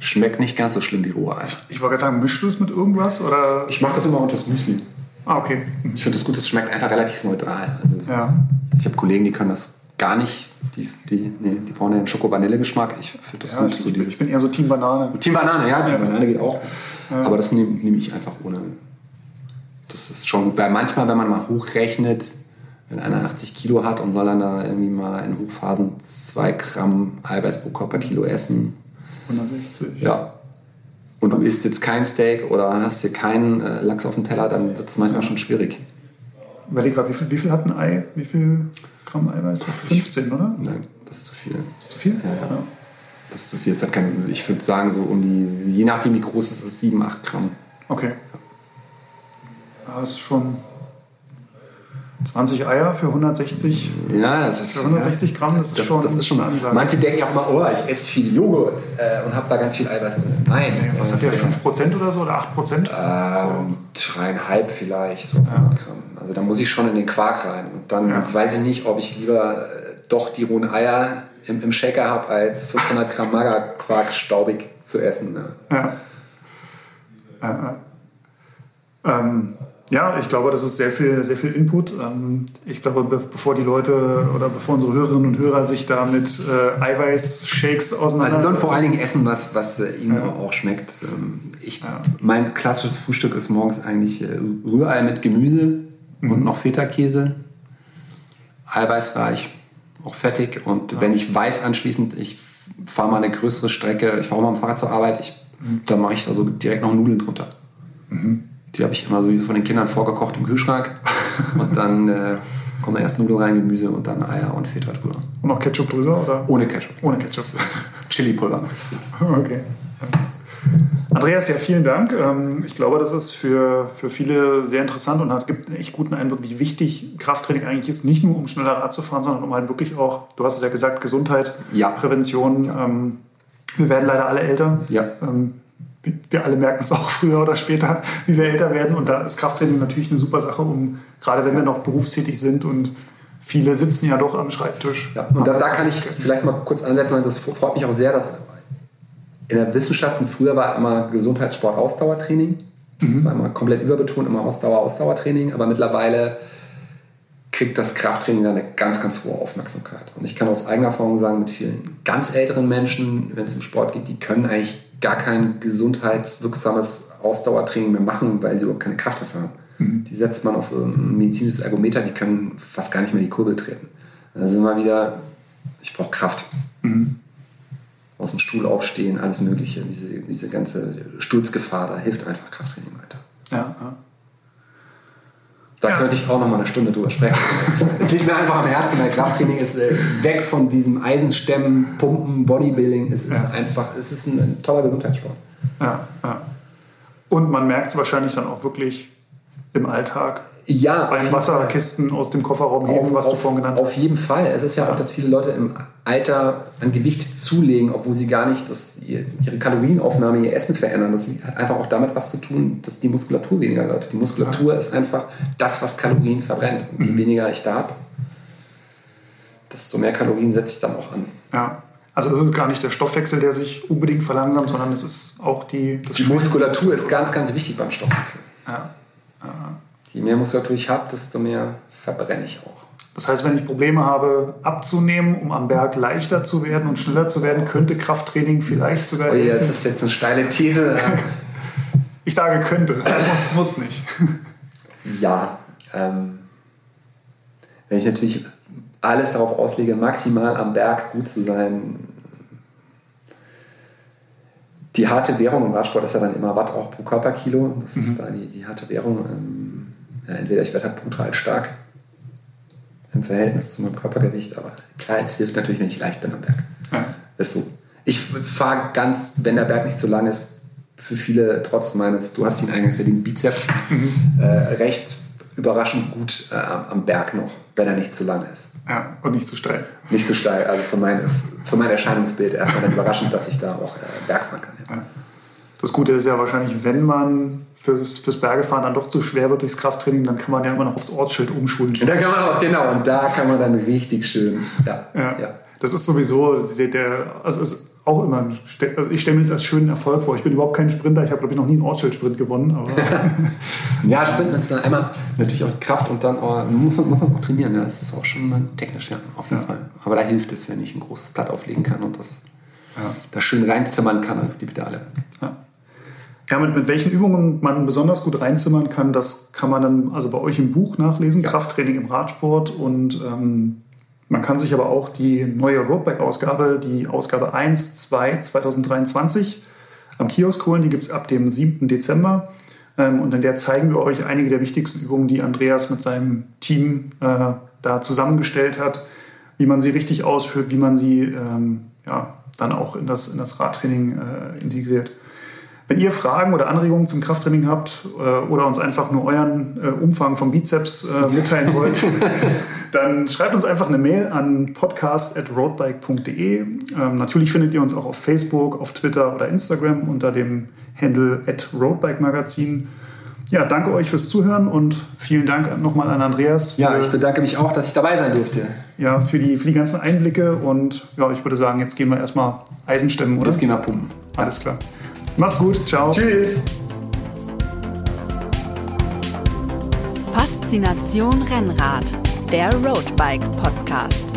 Schmeckt nicht ganz so schlimm wie rohe Eier. Ich wollte gerade sagen, mischst du es mit irgendwas oder? Ich mache das immer unter das Müsli. Ah, okay. Ich finde das gut, es schmeckt einfach relativ neutral. Also ja. Ich habe Kollegen, die können das gar nicht. Die, die, nee, die brauchen ja einen Schoko-Vanille-Geschmack. Ich finde das ja, gut. Ich, so ich, bin eher so Team Banane. Team Banane, ja, Team ja. Banane geht auch. Aber das nehme nehm ich einfach ohne. Das ist schon, weil manchmal, wenn man mal hochrechnet, wenn einer 80 Kilo hat und soll dann da irgendwie mal in Hochphasen 2 Gramm Eiweiß pro Körper Kilo essen. 160. Ja. Und du isst jetzt kein Steak oder hast hier keinen äh, Lachs auf dem Teller, dann wird es manchmal schon schwierig. Überleg gerade, wie viel, wie viel hat ein Ei? Wie viel Gramm Eiweiß? 15, oder? Nein, das ist zu viel. Das ist zu viel? Ja, ja. Das ist zu viel. Das hat kein, ich würde sagen, so um die, je nachdem wie groß es ist, 7, 8 Gramm. Okay. Ja, das ist schon 20 Eier für 160, ja, das ist, für 160 Gramm, das ist, das, schon, das ist schon eine Ansage. Manche denken ja auch immer, oh, ich esse viel Joghurt äh, und habe da ganz viel Eiweiß drin. Nein. Nee, was hat der, 5% oder so oder 8%? Ähm, dreieinhalb vielleicht, so 100 Gramm. Also da muss ich schon in den Quark rein. Und dann ja. weiß ich nicht, ob ich lieber äh, doch die rohen Eier im, im Shaker habe, als 500 Gramm Magerquark staubig zu essen. Ne? Ja. Äh, ähm, ja, ich glaube, das ist sehr viel, sehr viel Input. Ähm, ich glaube, bevor die Leute oder bevor unsere Hörerinnen und Hörer sich da mit äh, Eiweißshakes auseinandersetzen. Also sollen vor allen Dingen essen, was, was äh, ihnen ja. auch schmeckt. Ähm, ich. Mein klassisches Frühstück ist morgens eigentlich äh, Rührei mit Gemüse mhm. und noch Feta-Käse. Eiweißreich, auch fettig. Und ja. wenn ich weiß anschließend, ich fahre mal eine größere Strecke, ich fahre mal mit dem Fahrrad zur Arbeit, ich, mhm. da mache ich also direkt noch Nudeln drunter. Mhm. Die habe ich immer so von den Kindern vorgekocht im Kühlschrank. und dann äh, kommen da erst Nudeln rein, Gemüse und dann Eier und Feta drüber. Und noch Ketchup drüber? Oder? Ohne Ketchup. Ohne Ketchup. Chili-Pulver. Okay. Andreas, ja, vielen Dank. Ähm, ich glaube, das ist für, für viele sehr interessant und hat, gibt einen echt guten Eindruck, wie wichtig Krafttraining eigentlich ist. Nicht nur, um schneller Rad zu fahren, sondern um halt wirklich auch, du hast es ja gesagt, Gesundheit, ja. Prävention. Ja. Ähm, wir werden leider alle älter. Ja. Ähm, wir alle merken es auch früher oder später, wie wir älter werden. Und da ist Krafttraining natürlich eine super Sache, um gerade wenn wir noch berufstätig sind und viele sitzen ja doch am Schreibtisch. Ja, und da, da kann ich vielleicht mal kurz ansetzen, das freut mich auch sehr, dass in der Wissenschaft früher war immer Gesundheitssport Ausdauertraining. Das mhm. war immer komplett überbetont, immer Ausdauer, Ausdauertraining. Aber mittlerweile kriegt das Krafttraining eine ganz, ganz hohe Aufmerksamkeit. Und ich kann aus eigener Erfahrung sagen, mit vielen ganz älteren Menschen, wenn es um Sport geht, die können eigentlich gar kein gesundheitswirksames Ausdauertraining mehr machen, weil sie überhaupt keine Kraft dafür haben. Mhm. Die setzt man auf ein medizinisches Ergometer, die können fast gar nicht mehr die Kurbel treten. Da sind wir wieder, ich brauche Kraft. Mhm. Aus dem Stuhl aufstehen, alles Mögliche. Diese, diese ganze Sturzgefahr, da hilft einfach Krafttraining weiter. Ja, ja. Da könnte ich auch noch mal eine Stunde drüber sprechen. es liegt mir einfach am Herzen, weil Krafttraining ist äh, weg von diesem Eisenstemmen, Pumpen, Bodybuilding. Es ist ja. einfach, es ist ein, ein, toller Gesundheitssport. Ja, ja. Und man merkt es wahrscheinlich dann auch wirklich im Alltag. Ja. Beim Wasserkisten aus dem Kofferraum heben, auf, was auf, du vorhin genannt hast. Auf jeden Fall. Es ist ja, ja, auch, dass viele Leute im Alter an Gewicht zulegen, obwohl sie gar nicht das, ihre Kalorienaufnahme, ihr Essen verändern. Das hat einfach auch damit was zu tun, dass die Muskulatur weniger wird. Die Muskulatur ja. ist einfach das, was Kalorien verbrennt. Und je mhm. weniger ich da habe, desto mehr Kalorien setze ich dann auch an. Ja. Also es ist gar nicht der Stoffwechsel, der sich unbedingt verlangsamt, sondern es ist auch die... die Muskulatur ist ganz, ganz wichtig beim Stoffwechsel. Ja. Je mehr Muskulatur ich habe, desto mehr verbrenne ich auch. Das heißt, wenn ich Probleme habe, abzunehmen, um am Berg leichter zu werden und schneller zu werden, könnte Krafttraining vielleicht sogar. Oh ja, das ist jetzt eine steile These. ich sage könnte, muss, muss nicht. Ja, ähm, wenn ich natürlich alles darauf auslege, maximal am Berg gut zu sein, die harte Währung im Radsport ist ja dann immer Watt auch pro Körperkilo. Das mhm. ist da die, die harte Währung. Ähm, entweder ich werde halt brutal stark im Verhältnis zu meinem Körpergewicht, aber klar, es hilft natürlich, wenn ich leicht bin am Berg. Ja. Ist so. Ich fahre ganz, wenn der Berg nicht so lang ist, für viele trotz meines, du hast ihn eingangs erwähnt, Bizeps, mhm. äh, recht überraschend gut äh, am Berg noch, wenn er nicht zu lang ist. Ja, und nicht zu steil. Nicht zu steil, also für mein, für mein Erscheinungsbild erstmal überraschend, dass ich da auch äh, Berg fahren kann. Ja. Das Gute ist ja wahrscheinlich, wenn man fürs, fürs Bergefahren dann doch zu schwer wird durchs Krafttraining, dann kann man ja immer noch aufs Ortsschild umschulen. Da kann man auch, genau, und da kann man dann richtig schön, ja. ja. ja. Das ist sowieso der, der also ist auch immer, also ich stelle mir das als schönen Erfolg vor. Ich bin überhaupt kein Sprinter, ich habe glaube ich noch nie einen Ortsschild-Sprint gewonnen. Aber ja, Sprint ist dann einmal natürlich auch Kraft und dann auch, muss, man, muss man auch trainieren. Ja. Das ist auch schon technisch, ja, auf jeden ja. Fall. Aber da hilft es, wenn ich ein großes Blatt auflegen kann und das, ja. das schön reinzimmern kann auf die Pedale. Ja. Ja, mit, mit welchen Übungen man besonders gut reinzimmern kann, das kann man dann also bei euch im Buch nachlesen, ja. Krafttraining im Radsport. Und ähm, man kann sich aber auch die neue Roadback-Ausgabe, die Ausgabe 1, 2 2023 am Kiosk holen. Die gibt es ab dem 7. Dezember. Ähm, und in der zeigen wir euch einige der wichtigsten Übungen, die Andreas mit seinem Team äh, da zusammengestellt hat, wie man sie richtig ausführt, wie man sie ähm, ja, dann auch in das, in das Radtraining äh, integriert. Wenn ihr Fragen oder Anregungen zum Krafttraining habt äh, oder uns einfach nur euren äh, Umfang vom Bizeps äh, mitteilen wollt, dann schreibt uns einfach eine Mail an podcast.roadbike.de. Ähm, natürlich findet ihr uns auch auf Facebook, auf Twitter oder Instagram unter dem Handle at Roadbike Magazin. Ja, danke euch fürs Zuhören und vielen Dank nochmal an Andreas. ja, ich bedanke mich auch, dass ich dabei sein durfte. Ja, für die, für die ganzen Einblicke und ja, ich würde sagen, jetzt gehen wir erstmal Eisen stemmen, oder? Jetzt gehen wir pumpen. Alles klar. Macht's gut. Ciao. Tschüss. Faszination Rennrad, der Roadbike Podcast.